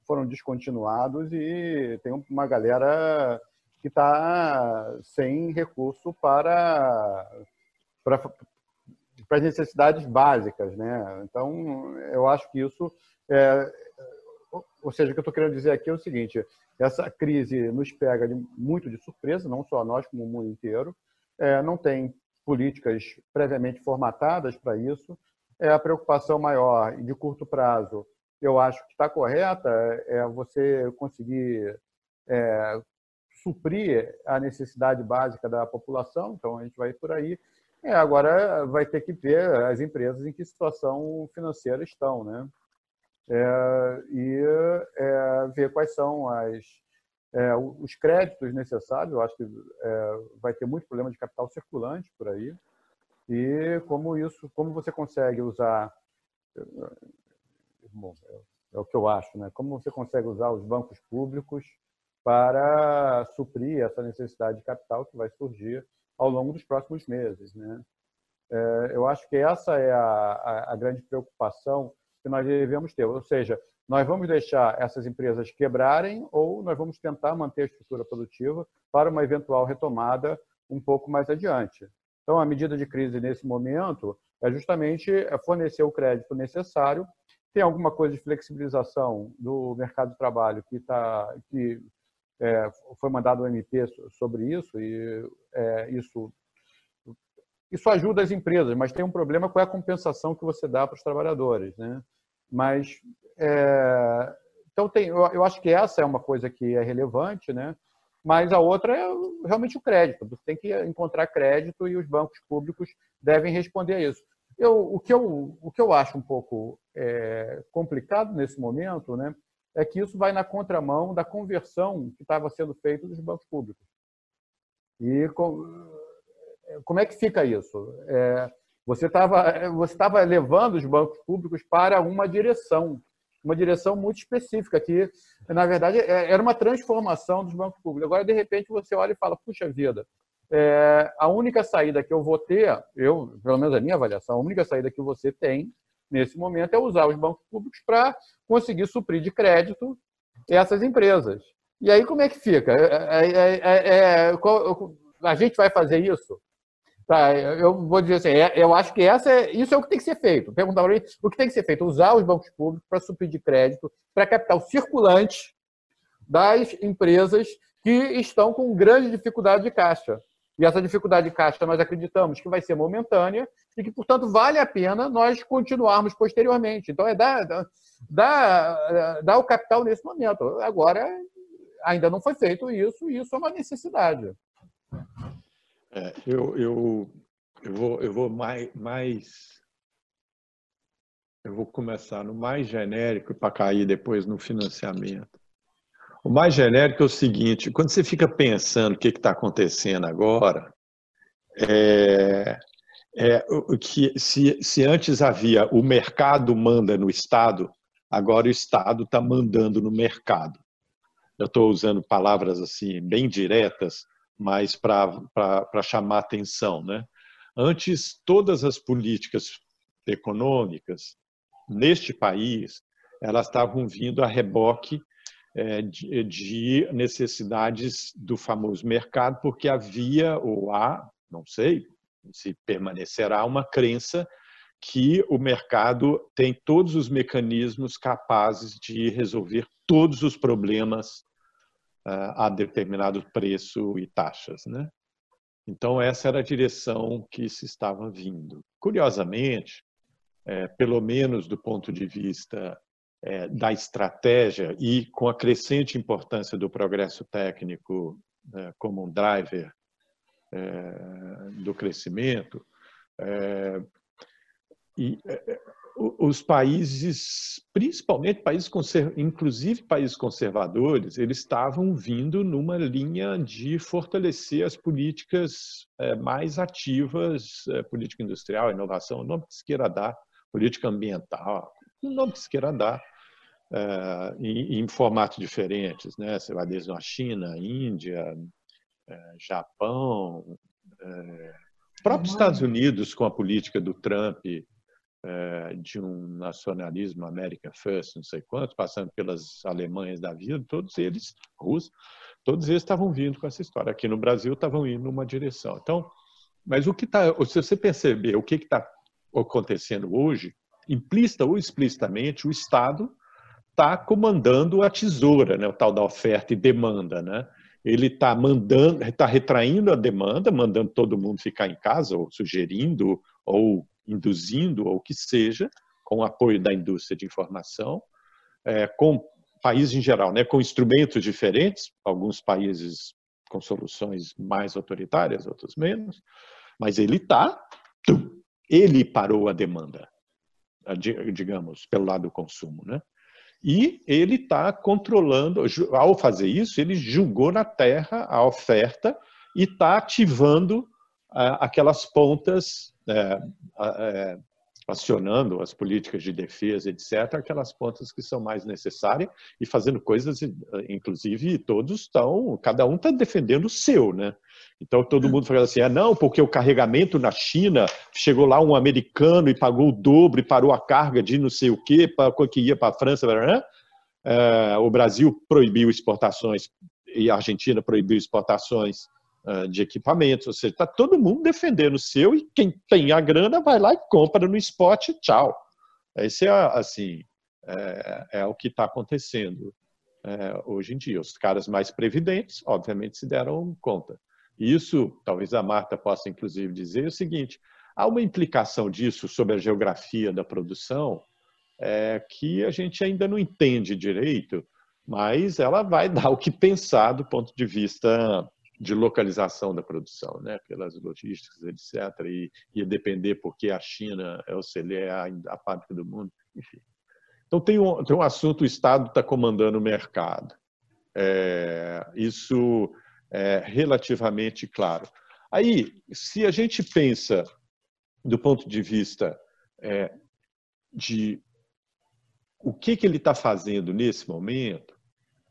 Speaker 2: foram descontinuados e tem uma galera que está sem recurso para, para, para as necessidades básicas. Né? Então, eu acho que isso é, ou seja, o que eu estou querendo dizer aqui é o seguinte: essa crise nos pega de, muito de surpresa, não só nós, como o mundo inteiro. É, não tem políticas previamente formatadas para isso. É a preocupação maior de curto prazo, eu acho que está correta, é você conseguir é, suprir a necessidade básica da população. Então a gente vai por aí. É, agora vai ter que ver as empresas em que situação financeira estão, né? É, e é, ver quais são as, é, os créditos necessários. Eu acho que é, vai ter muito problema de capital circulante por aí. E como isso, como você consegue usar, bom, é o que eu acho, né? Como você consegue usar os bancos públicos para suprir essa necessidade de capital que vai surgir ao longo dos próximos meses, né? É, eu acho que essa é a, a, a grande preocupação que nós devemos ter. Ou seja, nós vamos deixar essas empresas quebrarem ou nós vamos tentar manter a estrutura produtiva para uma eventual retomada um pouco mais adiante. Então, a medida de crise nesse momento é justamente fornecer o crédito necessário. Tem alguma coisa de flexibilização do mercado de trabalho que, tá, que é, foi mandado o MP sobre isso e é, isso isso ajuda as empresas, mas tem um problema com a compensação que você dá para os trabalhadores, né? Mas é, então tem, eu, eu, acho que essa é uma coisa que é relevante, né? Mas a outra é realmente o crédito. Você tem que encontrar crédito e os bancos públicos devem responder a isso. Eu, o, que eu, o que eu acho um pouco é, complicado nesse momento, né, é que isso vai na contramão da conversão que estava sendo feita dos bancos públicos. E como é que fica isso? É, você estava você tava levando os bancos públicos para uma direção, uma direção muito específica, que, na verdade, é, era uma transformação dos bancos públicos. Agora, de repente, você olha e fala, puxa vida, é, a única saída que eu vou ter, eu, pelo menos a minha avaliação, a única saída que você tem nesse momento é usar os bancos públicos para conseguir suprir de crédito essas empresas. E aí como é que fica? É, é, é, é
Speaker 4: a gente vai fazer isso? Tá, eu vou dizer assim, é, eu acho que essa é, isso é o que tem que ser feito. Perguntar o que tem que ser feito? Usar os bancos públicos para suprir de crédito, para capital circulante das empresas que estão com grande dificuldade de caixa. E essa dificuldade de caixa nós acreditamos que vai ser momentânea e que, portanto, vale a pena nós continuarmos posteriormente. Então, é dar, dar, dar o capital nesse momento. Agora, ainda não foi feito isso, e isso é uma necessidade.
Speaker 3: É, eu, eu, eu, vou, eu vou mais, mais. Eu vou começar no mais genérico para cair depois no financiamento. O mais genérico é o seguinte: quando você fica pensando o que está acontecendo agora, é, é que se, se antes havia o mercado manda no Estado, agora o Estado está mandando no mercado. Eu estou usando palavras assim bem diretas, mas para chamar atenção. Né? Antes, todas as políticas econômicas neste país elas estavam vindo a reboque é, de, de necessidades do famoso mercado, porque havia ou há, não sei se permanecerá, uma crença que o mercado tem todos os mecanismos capazes de resolver todos os problemas a determinado preço e taxas, né? Então essa era a direção que se estava vindo. Curiosamente, é, pelo menos do ponto de vista é, da estratégia e com a crescente importância do progresso técnico é, como um driver é, do crescimento, é, e é, os países, principalmente países inclusive países conservadores, eles estavam vindo numa linha de fortalecer as políticas eh, mais ativas, eh, política industrial, inovação, o nome que se queira dar, política ambiental, o nome que se queira dar, eh, em, em formatos diferentes, né? Você vai desde a China, Índia, Japão, próprios Estados Unidos com a política do Trump de um nacionalismo America First, não sei quanto, passando pelas Alemanhas da vida, todos eles, russos, todos eles estavam vindo com essa história. Aqui no Brasil estavam indo numa direção. Então, mas o que está, se você perceber o que está acontecendo hoje, implícita ou explicitamente, o Estado está comandando a tesoura, né, o tal da oferta e demanda, né? Ele está mandando, está retraindo a demanda, mandando todo mundo ficar em casa, ou sugerindo, ou induzindo, ou que seja, com o apoio da indústria de informação, é, com países em geral, né, com instrumentos diferentes, alguns países com soluções mais autoritárias, outros menos, mas ele está, ele parou a demanda, digamos, pelo lado do consumo, né? E ele está controlando, ao fazer isso, ele julgou na terra a oferta e está ativando aquelas pontas é, é, acionando as políticas de defesa, etc., aquelas pontas que são mais necessárias e fazendo coisas, inclusive, todos estão, cada um está defendendo o seu, né? Então todo mundo fala assim, ah, não, porque o carregamento na China chegou lá um americano e pagou o dobro e parou a carga de não sei o quê, que ia para a França, né? o Brasil proibiu exportações e a Argentina proibiu exportações de equipamentos, ou seja, está todo mundo defendendo o seu e quem tem a grana vai lá e compra no spot, tchau. Esse é assim é, é o que está acontecendo é, hoje em dia. Os caras mais previdentes, obviamente, se deram conta. Isso, talvez a Marta possa inclusive dizer o seguinte: há uma implicação disso sobre a geografia da produção é, que a gente ainda não entende direito, mas ela vai dar o que pensar do ponto de vista de localização da produção, né, pelas logísticas, etc. E ia depender porque a China é o é a, a fábrica do mundo, enfim. Então tem um, tem um assunto, o Estado está comandando o mercado. É, isso é relativamente claro. Aí, se a gente pensa do ponto de vista é, de o que, que ele está fazendo nesse momento,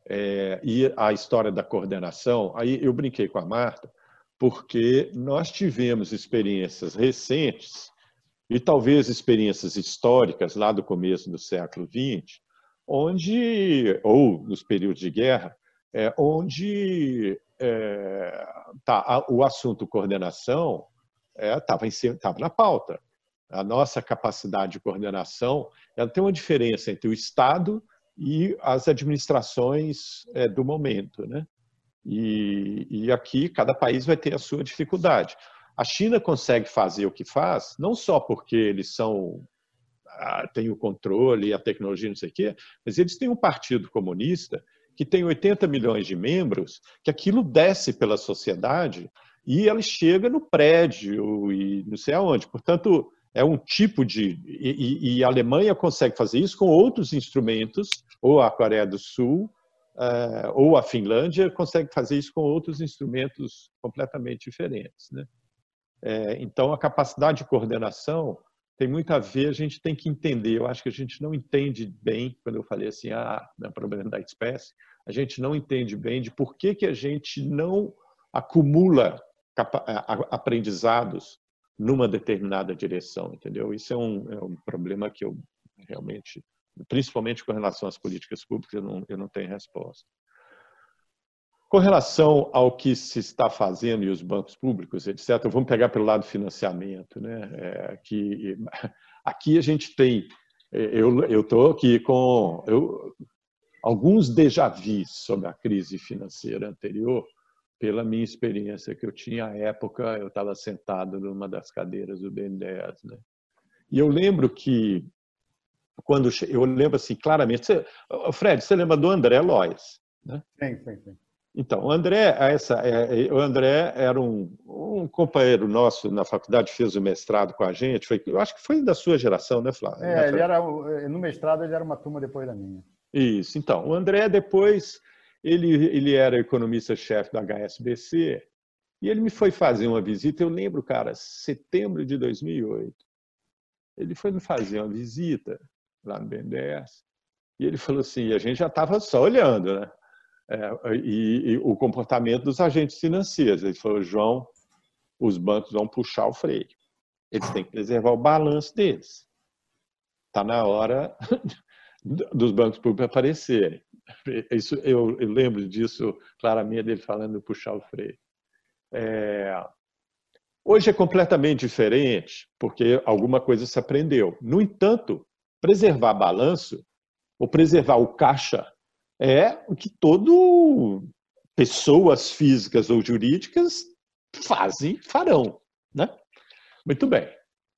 Speaker 3: é, e a história da coordenação, aí eu brinquei com a Marta, porque nós tivemos experiências recentes e talvez experiências históricas lá do começo do século XX, onde, ou nos períodos de guerra, é, onde é, tá, o assunto coordenação estava é, na pauta. A nossa capacidade de coordenação ela tem uma diferença entre o Estado e as administrações é, do momento. Né? E, e aqui cada país vai ter a sua dificuldade. A China consegue fazer o que faz, não só porque eles são têm o controle e a tecnologia, não sei o quê, mas eles têm um partido comunista que tem 80 milhões de membros, que aquilo desce pela sociedade e ela chega no prédio e não sei aonde. Portanto, é um tipo de. E, e, a Alemanha consegue fazer isso com outros instrumentos, ou a Coreia do Sul, uh, ou a Finlândia consegue fazer isso com outros instrumentos completamente diferentes. Né? É, então, a capacidade de coordenação tem muito a ver, a gente tem que entender. Eu acho que a gente não entende bem, quando eu falei assim, ah, é problema da espécie, a gente não entende bem de por que, que a gente não acumula aprendizados numa determinada direção, entendeu? Isso é um, é um problema que eu realmente, principalmente com relação às políticas públicas, eu não, eu não tenho resposta. Com relação ao que se está fazendo e os bancos públicos, etc., vamos pegar pelo lado do financiamento. Né? É, que, aqui a gente tem, eu estou aqui com eu, alguns déjà vus sobre a crise financeira anterior, pela minha experiência que eu tinha à época, eu estava sentado numa das cadeiras do BNDES, né? E eu lembro que quando eu lembro assim claramente, você, Fred, você lembra do André Lois, né?
Speaker 2: Sim, sim, sim.
Speaker 3: Então, o André, essa, é, o André era um, um, companheiro nosso na faculdade, fez o mestrado com a gente. Foi, eu acho que foi da sua geração, né, Flávio?
Speaker 2: É, ele era, no mestrado ele era uma turma depois da minha.
Speaker 3: Isso. Então, o André depois ele, ele era economista-chefe do HSBC e ele me foi fazer uma visita. Eu lembro, cara, setembro de 2008. Ele foi me fazer uma visita lá no BNDES e ele falou assim: a gente já estava só olhando, né? É, e, e, o comportamento dos agentes financeiros. Ele falou, João, os bancos vão puxar o freio. Eles têm que preservar o balanço deles. Está na hora dos bancos públicos aparecerem. Isso, eu, lembro disso claramente, dele falando puxar o freio. É, hoje é completamente diferente, porque alguma coisa se aprendeu. No entanto, preservar balanço, ou preservar o caixa, é o que todo pessoas físicas ou jurídicas fazem, farão, né? Muito bem.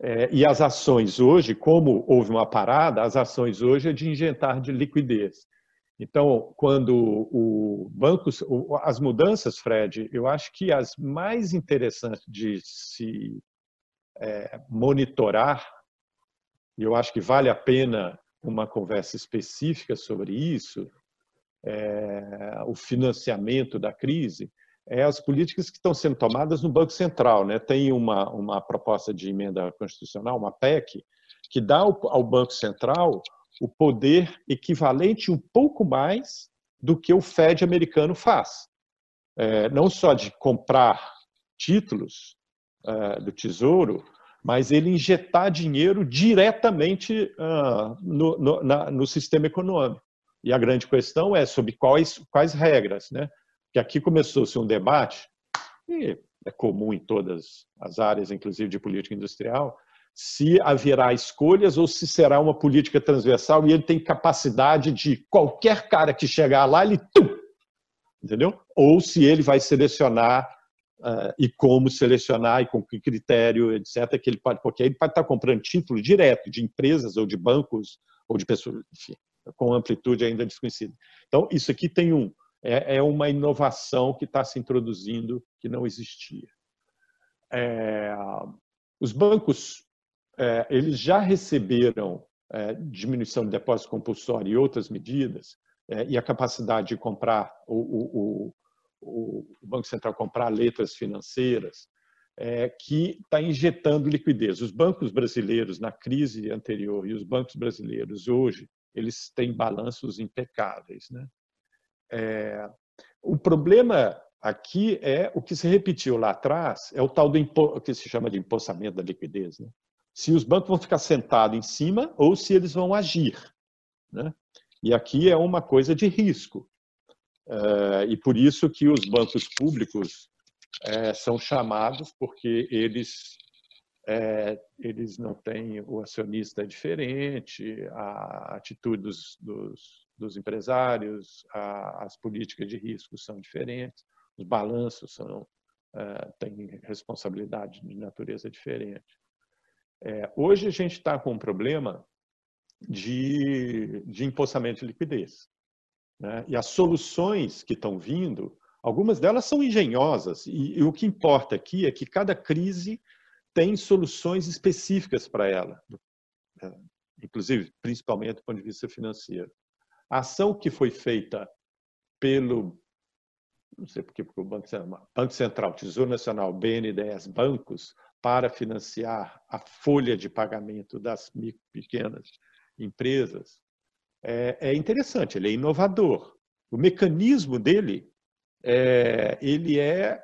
Speaker 3: É, e as ações hoje, como houve uma parada, as ações hoje é de injetar de liquidez. Então, quando o banco, as mudanças, Fred, eu acho que as mais interessantes de se é, monitorar, e eu acho que vale a pena uma conversa específica sobre isso, é, o financiamento da crise, é as políticas que estão sendo tomadas no Banco Central. Né? Tem uma, uma proposta de emenda constitucional, uma PEC, que dá ao, ao Banco Central o poder equivalente um pouco mais do que o Fed americano faz. É, não só de comprar títulos é, do Tesouro, mas ele injetar dinheiro diretamente uh, no, no, na, no sistema econômico. E a grande questão é sobre quais, quais regras, né? Que aqui começou-se um debate, e é comum em todas as áreas, inclusive de política industrial, se haverá escolhas ou se será uma política transversal e ele tem capacidade de qualquer cara que chegar lá, ele tum, entendeu? Ou se ele vai selecionar uh, e como selecionar e com que critério, etc. Que ele pode, porque ele pode estar comprando título direto de empresas ou de bancos ou de pessoas, enfim com amplitude ainda desconhecida. Então, isso aqui tem um, é, é uma inovação que está se introduzindo que não existia. É, os bancos, é, eles já receberam é, diminuição de depósito compulsório e outras medidas, é, e a capacidade de comprar, o, o, o, o Banco Central comprar letras financeiras, é, que está injetando liquidez. Os bancos brasileiros na crise anterior e os bancos brasileiros hoje eles têm balanços impecáveis. Né? É, o problema aqui é o que se repetiu lá atrás, é o tal do o que se chama de empossamento da liquidez. Né? Se os bancos vão ficar sentados em cima ou se eles vão agir. Né? E aqui é uma coisa de risco. Uh, e por isso que os bancos públicos é, são chamados, porque eles, é, eles não têm, o acionista é diferente, a atitude dos, dos, dos empresários, a, as políticas de risco são diferentes, os balanços são, têm responsabilidade de natureza diferente. É, hoje a gente está com um problema de, de empossamento de liquidez. Né? E as soluções que estão vindo, algumas delas são engenhosas, e, e o que importa aqui é que cada crise tem soluções específicas para ela, né? inclusive, principalmente do ponto de vista financeiro. A ação que foi feita pelo, não sei por que, porque o Banco Central, Banco Central, Tesouro Nacional, BNDES, bancos, para financiar a folha de pagamento das pequenas empresas, é, é interessante, ele é inovador. O mecanismo dele é, ele, é,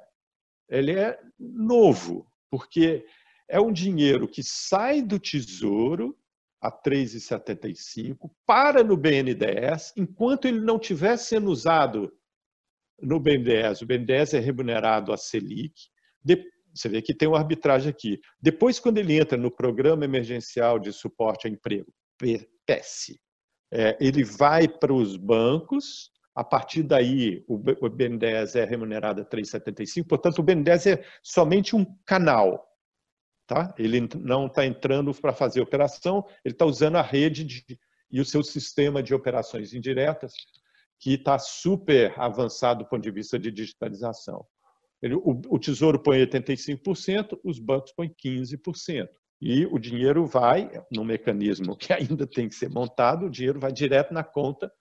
Speaker 3: ele é novo, porque é um dinheiro que sai do Tesouro a 3,75, para no BNDES, enquanto ele não estiver sendo usado no BNDES. O BNDES é remunerado a Selic. Você vê que tem uma arbitragem aqui. Depois, quando ele entra no Programa Emergencial de Suporte ao Emprego, PES, é, ele vai para os bancos, a partir daí o BNDES é remunerado a 3,75, portanto o BNDES é somente um canal. Tá? Ele não está entrando para fazer operação, ele está usando a rede de, e o seu sistema de operações indiretas, que está super avançado do ponto de vista de digitalização. O, o Tesouro põe 85%, os bancos põem 15%. E o dinheiro vai, num mecanismo que ainda tem que ser montado, o dinheiro vai direto na conta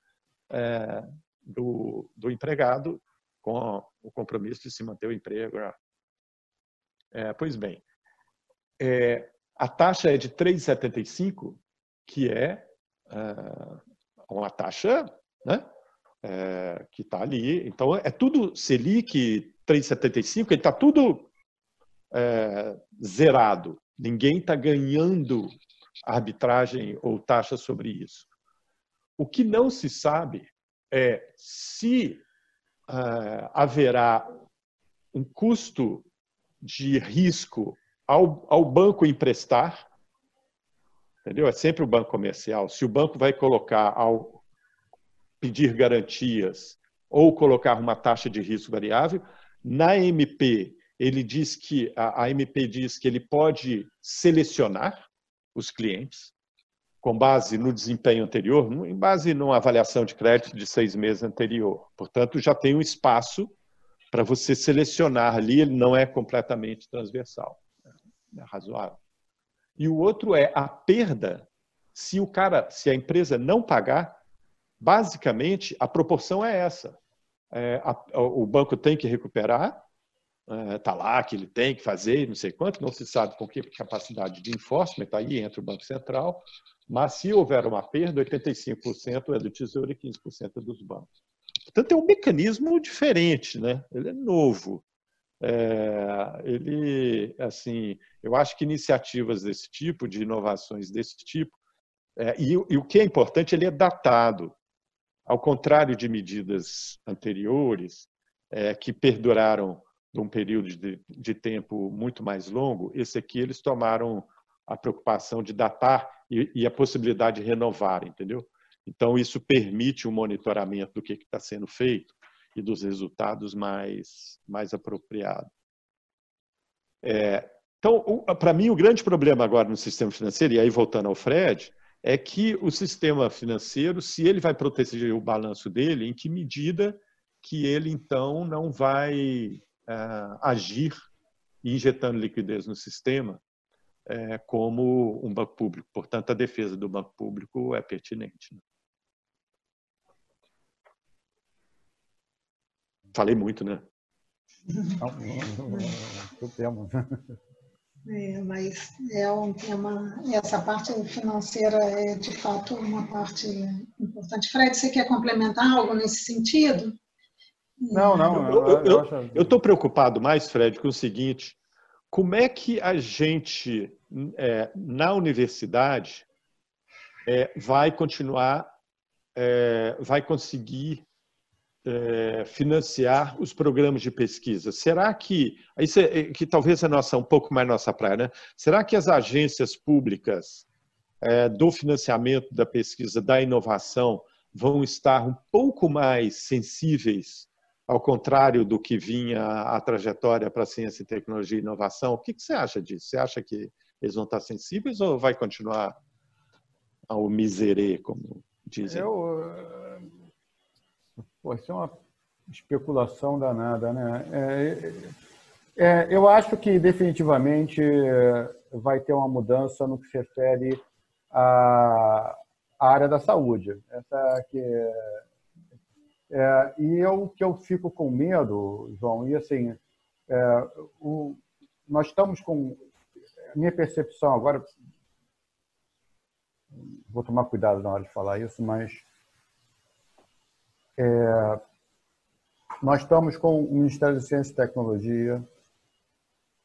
Speaker 3: é, do, do, empregado com o compromisso de se manter o emprego. É, pois bem, é, a taxa é de 3,75, que é, é uma taxa né, é, que está ali. Então, é tudo Selic 3,75, ele está tudo é, zerado. Ninguém está ganhando arbitragem ou taxa sobre isso. O que não se sabe é se uh, haverá um custo de risco ao, ao banco emprestar, entendeu? É sempre o banco comercial. Se o banco vai colocar ao pedir garantias ou colocar uma taxa de risco variável, na MP ele diz que a, MP diz que ele pode selecionar os clientes com base no desempenho anterior, em base numa avaliação de crédito de seis meses anterior. Portanto, já tem um espaço para você selecionar ali, ele não é completamente transversal, é razoável. E o outro é a perda, se o cara, se a empresa não pagar, basicamente a proporção é essa. É, a, o banco tem que recuperar está é, lá, que ele tem que fazer, não sei quanto, não se sabe com que capacidade de enforcement, aí entra o Banco Central, mas se houver uma perda, 85% é do Tesouro e 15% é dos bancos. Portanto, é um mecanismo diferente, né? ele é novo. É, ele, assim, eu acho que iniciativas desse tipo, de inovações desse tipo, é, e, e o que é importante, ele é datado. Ao contrário de medidas anteriores, é, que perduraram de um período de, de tempo muito mais longo, esse aqui eles tomaram a preocupação de datar e, e a possibilidade de renovar, entendeu? Então, isso permite o um monitoramento do que está sendo feito e dos resultados mais, mais apropriados. É, então, para mim, o grande problema agora no sistema financeiro, e aí voltando ao Fred, é que o sistema financeiro, se ele vai proteger o balanço dele, em que medida que ele, então, não vai uh, agir injetando liquidez no sistema uh, como um banco público. Portanto, a defesa do banco público é pertinente. Né? Falei muito, né?
Speaker 1: O tema. É, mas é um tema, essa parte financeira é de fato uma parte importante. Fred, você quer complementar algo nesse sentido?
Speaker 3: Não, não. Eu estou preocupado mais, Fred, com o seguinte: como é que a gente, é, na universidade, é, vai continuar, é, vai conseguir é, financiar os programas de pesquisa. Será que, isso é, que talvez é nossa, um pouco mais nossa praia, né? Será que as agências públicas é, do financiamento da pesquisa, da inovação, vão estar um pouco mais sensíveis, ao contrário do que vinha a trajetória para ciência, tecnologia e inovação? O que, que você acha disso? Você acha que eles vão estar sensíveis ou vai continuar ao miserê, como dizem?
Speaker 2: Eu, Pô, isso é uma especulação danada, né? É, é, eu acho que definitivamente vai ter uma mudança no que se refere à, à área da saúde. Essa que é, é, e eu que eu fico com medo, João, e assim, é, o, nós estamos com minha percepção agora, vou tomar cuidado na hora de falar isso, mas é, nós estamos com o Ministério da Ciência e Tecnologia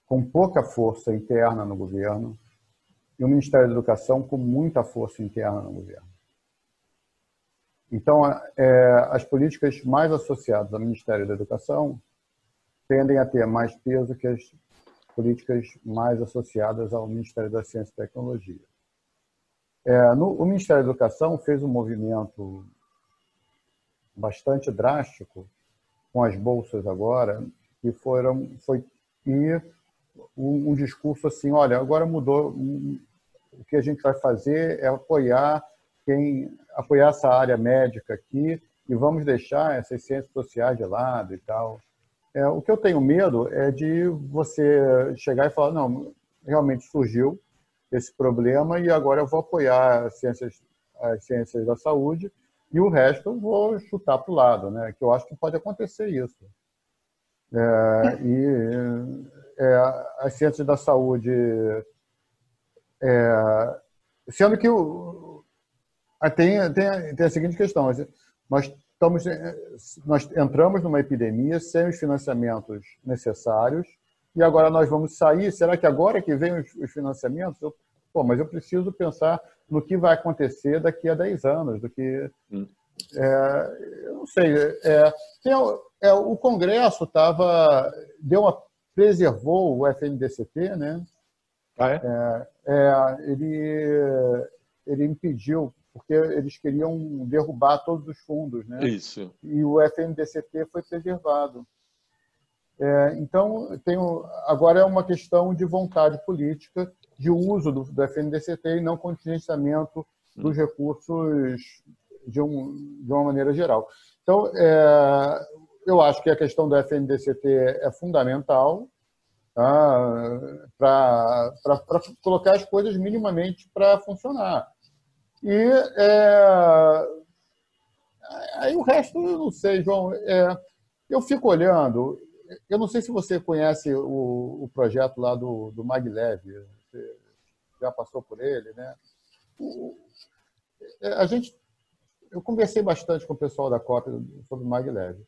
Speaker 2: com pouca força interna no governo e o Ministério da Educação com muita força interna no governo. Então, é, as políticas mais associadas ao Ministério da Educação tendem a ter mais peso que as políticas mais associadas ao Ministério da Ciência e Tecnologia. É, no, o Ministério da Educação fez um movimento bastante drástico com as bolsas agora, que foram foi e um, um discurso assim, olha, agora mudou, o que a gente vai fazer é apoiar quem apoiar essa área médica aqui e vamos deixar essas ciências sociais de lado e tal. É, o que eu tenho medo é de você chegar e falar, não, realmente surgiu esse problema e agora eu vou apoiar as ciências, as ciências da saúde e o resto eu vou chutar para o lado, né? que eu acho que pode acontecer isso. É, e é, as ciências da saúde, é, sendo que o, tem, tem, tem a seguinte questão, nós, estamos, nós entramos numa epidemia sem os financiamentos necessários e agora nós vamos sair, será que agora que vem os, os financiamentos? Eu, pô, mas eu preciso pensar no que vai acontecer daqui a 10 anos, do que hum. é, eu não sei. É, tem, é, o Congresso estava deu uma preservou o FNDCT, né?
Speaker 3: Ah, é?
Speaker 2: é? É, ele ele impediu porque eles queriam derrubar todos os fundos, né?
Speaker 3: Isso.
Speaker 2: E o FNDCT foi preservado. É, então, tenho, agora é uma questão de vontade política de uso do, do FNDCT e não contingenciamento dos hum. recursos de, um, de uma maneira geral. Então, é, eu acho que a questão do FNDCT é fundamental tá, para colocar as coisas minimamente para funcionar. E é, aí o resto eu não sei, João. É, eu fico olhando. Eu não sei se você conhece o, o projeto lá do, do Maglev você já passou por ele, né? O, é, a gente, eu conversei bastante com o pessoal da COP sobre o Maglev.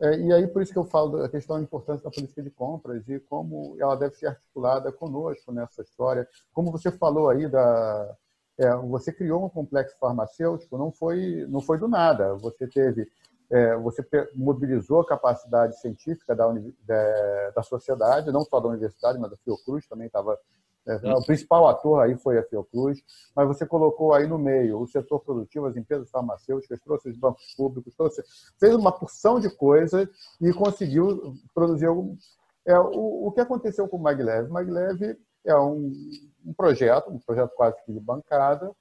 Speaker 2: É, e aí, por isso que eu falo da questão da importância da política de compras e como ela deve ser articulada conosco nessa história. Como você falou aí, da, é, você criou um complexo farmacêutico, não foi, não foi do nada. Você teve é, você mobilizou a capacidade científica da, da, da, sociedade, não só da universidade, mas da Fiocruz também estava é, o principal ator aí foi a Fiocruz, mas você colocou aí no meio o setor produtivo, as empresas farmacêuticas, trouxe os bancos públicos, trouxe, fez uma porção de coisas e conseguiu produzir algum. É, o, o que aconteceu com o Maglev? O Maglev é um, um projeto, um projeto quase que de bancada.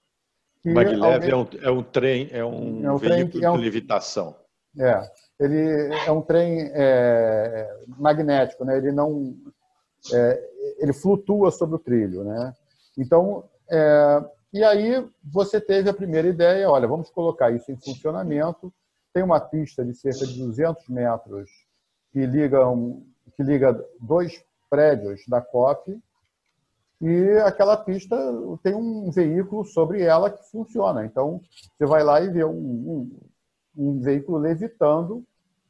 Speaker 3: Que Maglev alguém... é, um, é um trem, é um, é um veículo é um, de levitação.
Speaker 2: É, ele é um trem é, magnético, né? ele não é, ele flutua sobre o trilho, né? Então, é, e aí você teve a primeira ideia, olha, vamos colocar isso em funcionamento. Tem uma pista de cerca de 200 metros que liga, que liga dois prédios da COP e aquela pista tem um veículo sobre ela que funciona. Então, você vai lá e vê um, um, um veículo levitando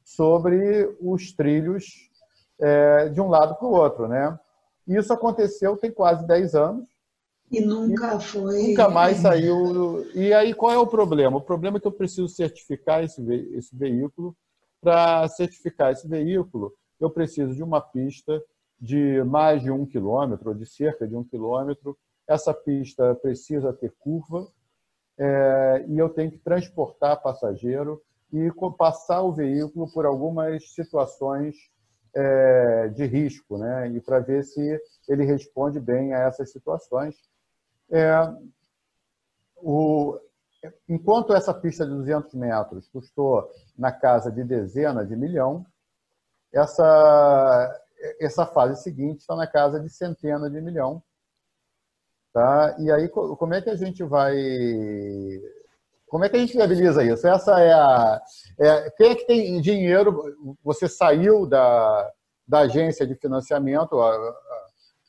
Speaker 2: sobre os trilhos é, de um lado para o outro, né? Isso aconteceu tem quase 10 anos.
Speaker 1: E nunca e foi.
Speaker 2: Nunca mais saiu. E aí qual é o problema? O problema é que eu preciso certificar esse, ve esse veículo para certificar esse veículo, eu preciso de uma pista de mais de um quilômetro, ou de cerca de um quilômetro. Essa pista precisa ter curva é, e eu tenho que transportar passageiro e passar o veículo por algumas situações é, de risco, né? E para ver se ele responde bem a essas situações. É, o, enquanto essa pista de 200 metros custou na casa de dezenas de milhão, essa essa fase seguinte está na casa de centenas de milhão, tá? E aí como é que a gente vai como é que a gente viabiliza isso? Essa é a. É, quem é que tem dinheiro? Você saiu da, da agência de financiamento, a,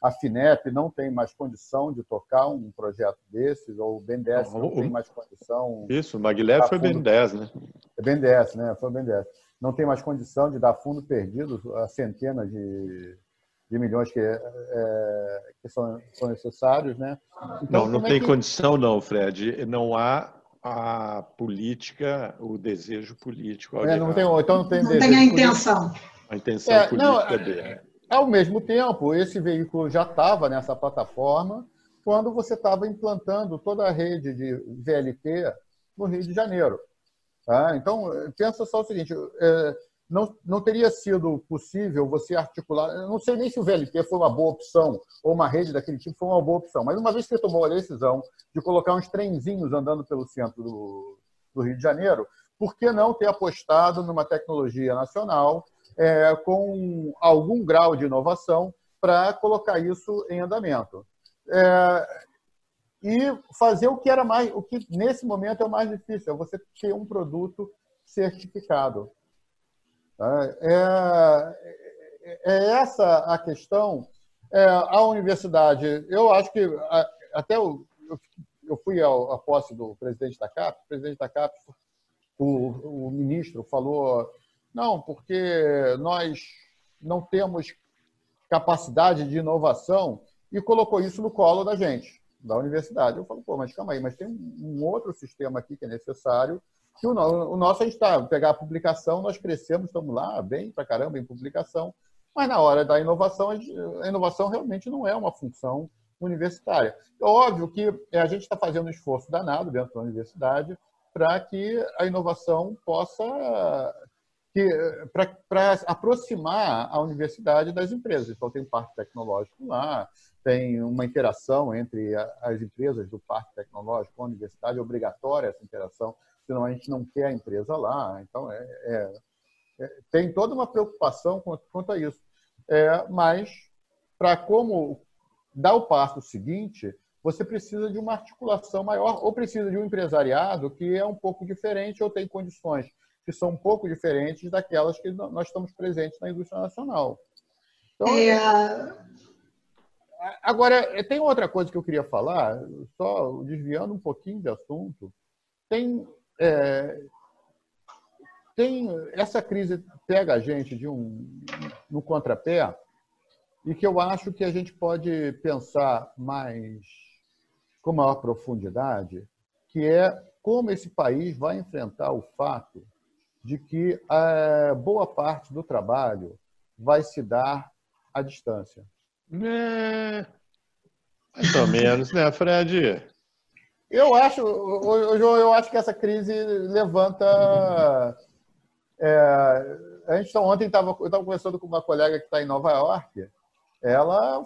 Speaker 2: a, FINEP não tem mais condição de tocar um projeto desses, ou o BNDES não, não tem mais condição.
Speaker 3: Isso, o Maglev foi fundo, BNDES, né?
Speaker 2: É BNDES, né? Foi o BNDES. Não tem mais condição de dar fundo perdido a centenas de, de milhões que, é, que são, são necessários, né?
Speaker 3: Então, não, não é tem que... condição não, Fred. Não há a política, o desejo político.
Speaker 2: É, não tem, então não tem,
Speaker 1: não tem a intenção.
Speaker 3: A intenção é, política não, é, dele.
Speaker 2: Ao mesmo tempo, esse veículo já estava nessa plataforma quando você estava implantando toda a rede de VLT no Rio de Janeiro. Tá? Então, pensa só o seguinte: é, não, não teria sido possível você articular. Eu não sei nem se o VLT foi uma boa opção ou uma rede daquele tipo foi uma boa opção, mas uma vez que você tomou a decisão de colocar uns trenzinhos andando pelo centro do, do Rio de Janeiro, por que não ter apostado numa tecnologia nacional é, com algum grau de inovação para colocar isso em andamento? É, e fazer o que era mais, o que nesse momento é o mais difícil, é você ter um produto certificado. É, é, é essa a questão. É, a universidade, eu acho que até eu, eu fui à posse do presidente da CAP, o presidente da CAP, o, o ministro falou, não, porque nós não temos capacidade de inovação e colocou isso no colo da gente, da universidade. Eu falo, pô, mas calma aí, mas tem um outro sistema aqui que é necessário o, o nosso a gente está, pegar a publicação, nós crescemos, estamos lá bem para caramba em publicação, mas na hora da inovação, a inovação realmente não é uma função universitária. É óbvio que a gente está fazendo um esforço danado dentro da universidade para que a inovação possa para aproximar a universidade das empresas. Então, tem parque tecnológico lá, tem uma interação entre as empresas do parque tecnológico com a universidade, é obrigatória essa interação senão a gente não quer a empresa lá. Então, é, é, é tem toda uma preocupação quanto a isso. É, mas, para como dar o passo seguinte, você precisa de uma articulação maior ou precisa de um empresariado que é um pouco diferente ou tem condições que são um pouco diferentes daquelas que nós estamos presentes na indústria nacional. Então, é... Agora, tem outra coisa que eu queria falar, só desviando um pouquinho de assunto. Tem é, tem essa crise pega a gente de um no contrapé e que eu acho que a gente pode pensar mais com maior profundidade, que é como esse país vai enfrentar o fato de que a boa parte do trabalho vai se dar à distância.
Speaker 3: É, mais ou menos, né, Fred?
Speaker 2: Eu acho, João, eu acho que essa crise levanta. É, a gente ontem estava, eu estava conversando com uma colega que está em Nova York. Ela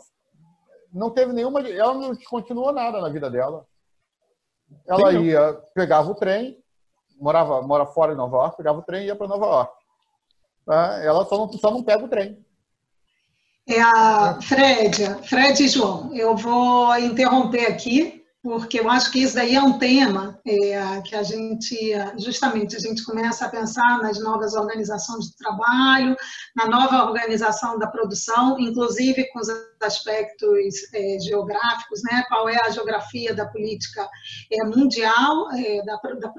Speaker 2: não teve nenhuma, ela não continuou nada na vida dela. Ela Sim, ia, pegava o trem, morava, mora fora em Nova York, pegava o trem e ia para Nova York. Tá? Ela só não, só não pega o trem.
Speaker 1: É a Fred, Fred e João, eu vou interromper aqui porque eu acho que isso daí é um tema é, que a gente, justamente, a gente começa a pensar nas novas organizações de trabalho, na nova organização da produção, inclusive com os aspectos é, geográficos, né? Qual é a geografia da política é, mundial, é, da, da,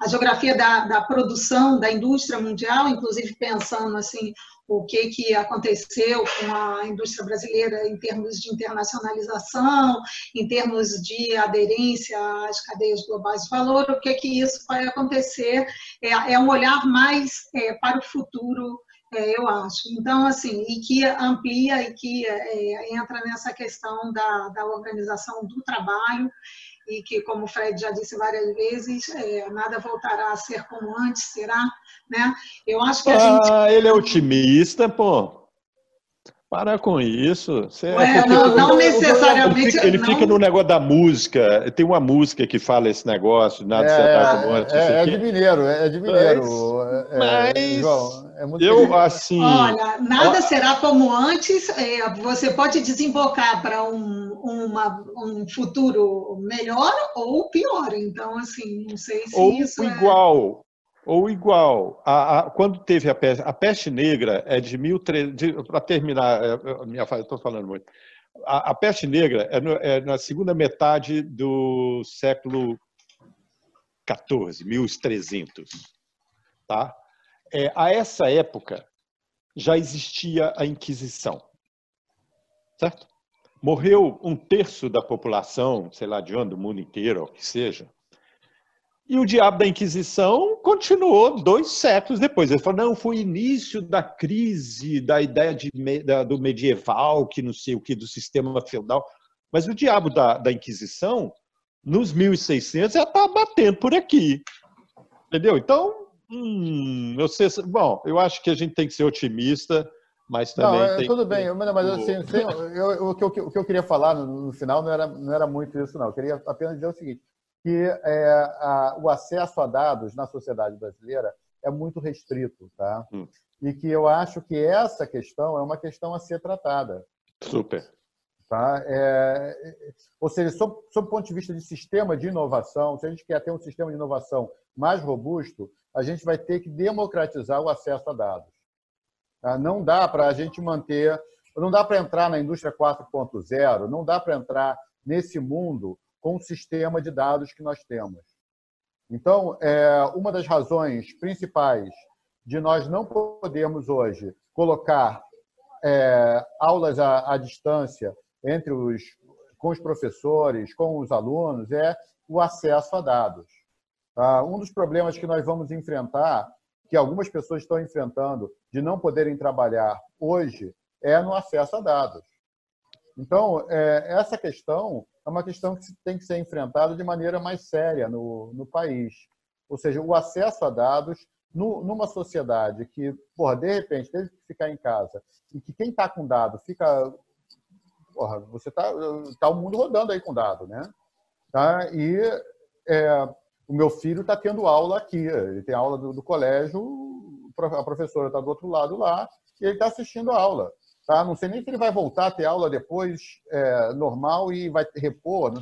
Speaker 1: a geografia da, da produção da indústria mundial, inclusive pensando assim o que, que aconteceu com a indústria brasileira em termos de internacionalização, em termos de aderência às cadeias globais de valor, o que, que isso vai acontecer, é, é um olhar mais é, para o futuro é, eu acho. Então, assim, e que amplia e que é, entra nessa questão da, da organização do trabalho e que, como o Fred já disse várias vezes, é, nada voltará a ser como antes, será? Né?
Speaker 3: Eu acho que a ah, gente... ele é otimista, pô. Para com isso.
Speaker 1: Você é, não, não, necessariamente.
Speaker 3: Ele, fica, ele
Speaker 1: não...
Speaker 3: fica, no negócio da música. Tem uma música que fala esse negócio, nada
Speaker 2: é, é, é, é de mineiro, é de mineiro.
Speaker 3: É, mas, é, João, é muito eu assim.
Speaker 1: Olha, nada ó, será como antes. você pode desembocar para um, uma, um futuro melhor ou pior. Então, assim, não sei se
Speaker 3: ou
Speaker 1: isso.
Speaker 3: igual ou igual. A, a, quando teve a peste, a peste negra é de 1300. Para terminar, é, minha fala, estou falando muito. A, a peste negra é, no, é, na segunda metade do século XIV, 1300. Tá? É, a essa época já existia a Inquisição. Certo? Morreu um terço da população, sei lá de onde, do mundo inteiro, ou que seja, e o diabo da Inquisição continuou dois séculos depois. Ele falou: não, foi o início da crise da ideia de, da, do medieval, que não sei o que, do sistema feudal. Mas o diabo da, da Inquisição, nos 1600, já está batendo por aqui. Entendeu? Então, hum, eu sei, bom, eu acho que a gente tem que ser otimista, mas também. Não, é, tem
Speaker 2: tudo que... bem, mas assim, eu, eu, o, que eu, o que eu queria falar no, no final não era, não era muito isso, não. Eu queria apenas dizer o seguinte que é, a, o acesso a dados na sociedade brasileira é muito restrito, tá? Hum. E que eu acho que essa questão é uma questão a ser tratada.
Speaker 3: Super.
Speaker 2: Tá? É, ou seja, sob, sob o ponto de vista de sistema de inovação, se a gente quer ter um sistema de inovação mais robusto, a gente vai ter que democratizar o acesso a dados. Tá? Não dá para a gente manter, não dá para entrar na indústria 4.0, não dá para entrar nesse mundo com o sistema de dados que nós temos. Então, é, uma das razões principais de nós não podermos hoje colocar é, aulas à, à, distância entre os, com os professores, com os alunos, é o acesso a dados. Tá? Um dos problemas que nós vamos enfrentar, que algumas pessoas estão enfrentando, de não poderem trabalhar hoje, é no acesso a dados. Então, é, essa questão é uma questão que tem que ser enfrentada de maneira mais séria no, no país. Ou seja, o acesso a dados no, numa sociedade que, porra, de repente, teve que ficar em casa e que quem está com dado fica. Porra, você está tá o mundo rodando aí com dado, né? Tá? E é, o meu filho está tendo aula aqui, ele tem aula do, do colégio, a professora está do outro lado lá, e ele está assistindo a aula. Tá? Não sei nem se ele vai voltar a ter aula depois é, normal e vai repor,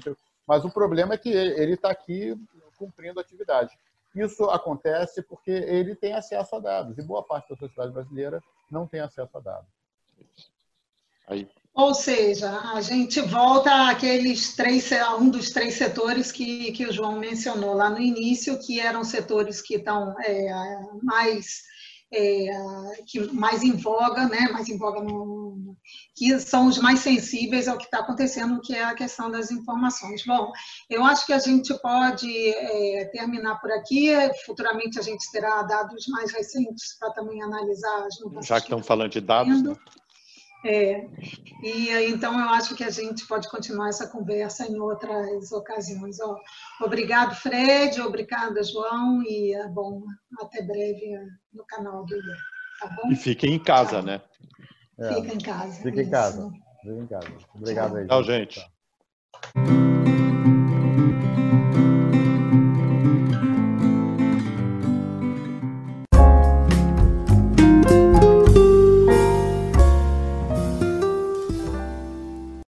Speaker 2: mas o problema é que ele está aqui cumprindo atividade. Isso acontece porque ele tem acesso a dados e boa parte da sociedade brasileira não tem acesso a dados.
Speaker 1: Aí. Ou seja, a gente volta àqueles três, um dos três setores que, que o João mencionou lá no início, que eram setores que estão é, mais é, que mais em voga, né, mais em voga no, que são os mais sensíveis ao que está acontecendo, que é a questão das informações. Bom, eu acho que a gente pode é, terminar por aqui. Futuramente a gente terá dados mais recentes para também analisar as
Speaker 3: mudanças. Já que estão falando de dados, né?
Speaker 1: É, e então eu acho que a gente pode continuar essa conversa em outras ocasiões. Ó, obrigado, Fred, obrigada, João, e bom, até breve no canal do Ian, tá bom?
Speaker 3: E fiquem em casa, Tchau. né?
Speaker 1: Fica em casa.
Speaker 2: Fica em casa. Fica em casa. Obrigado
Speaker 3: Tchau.
Speaker 2: aí.
Speaker 3: Tchau, gente. Tchau.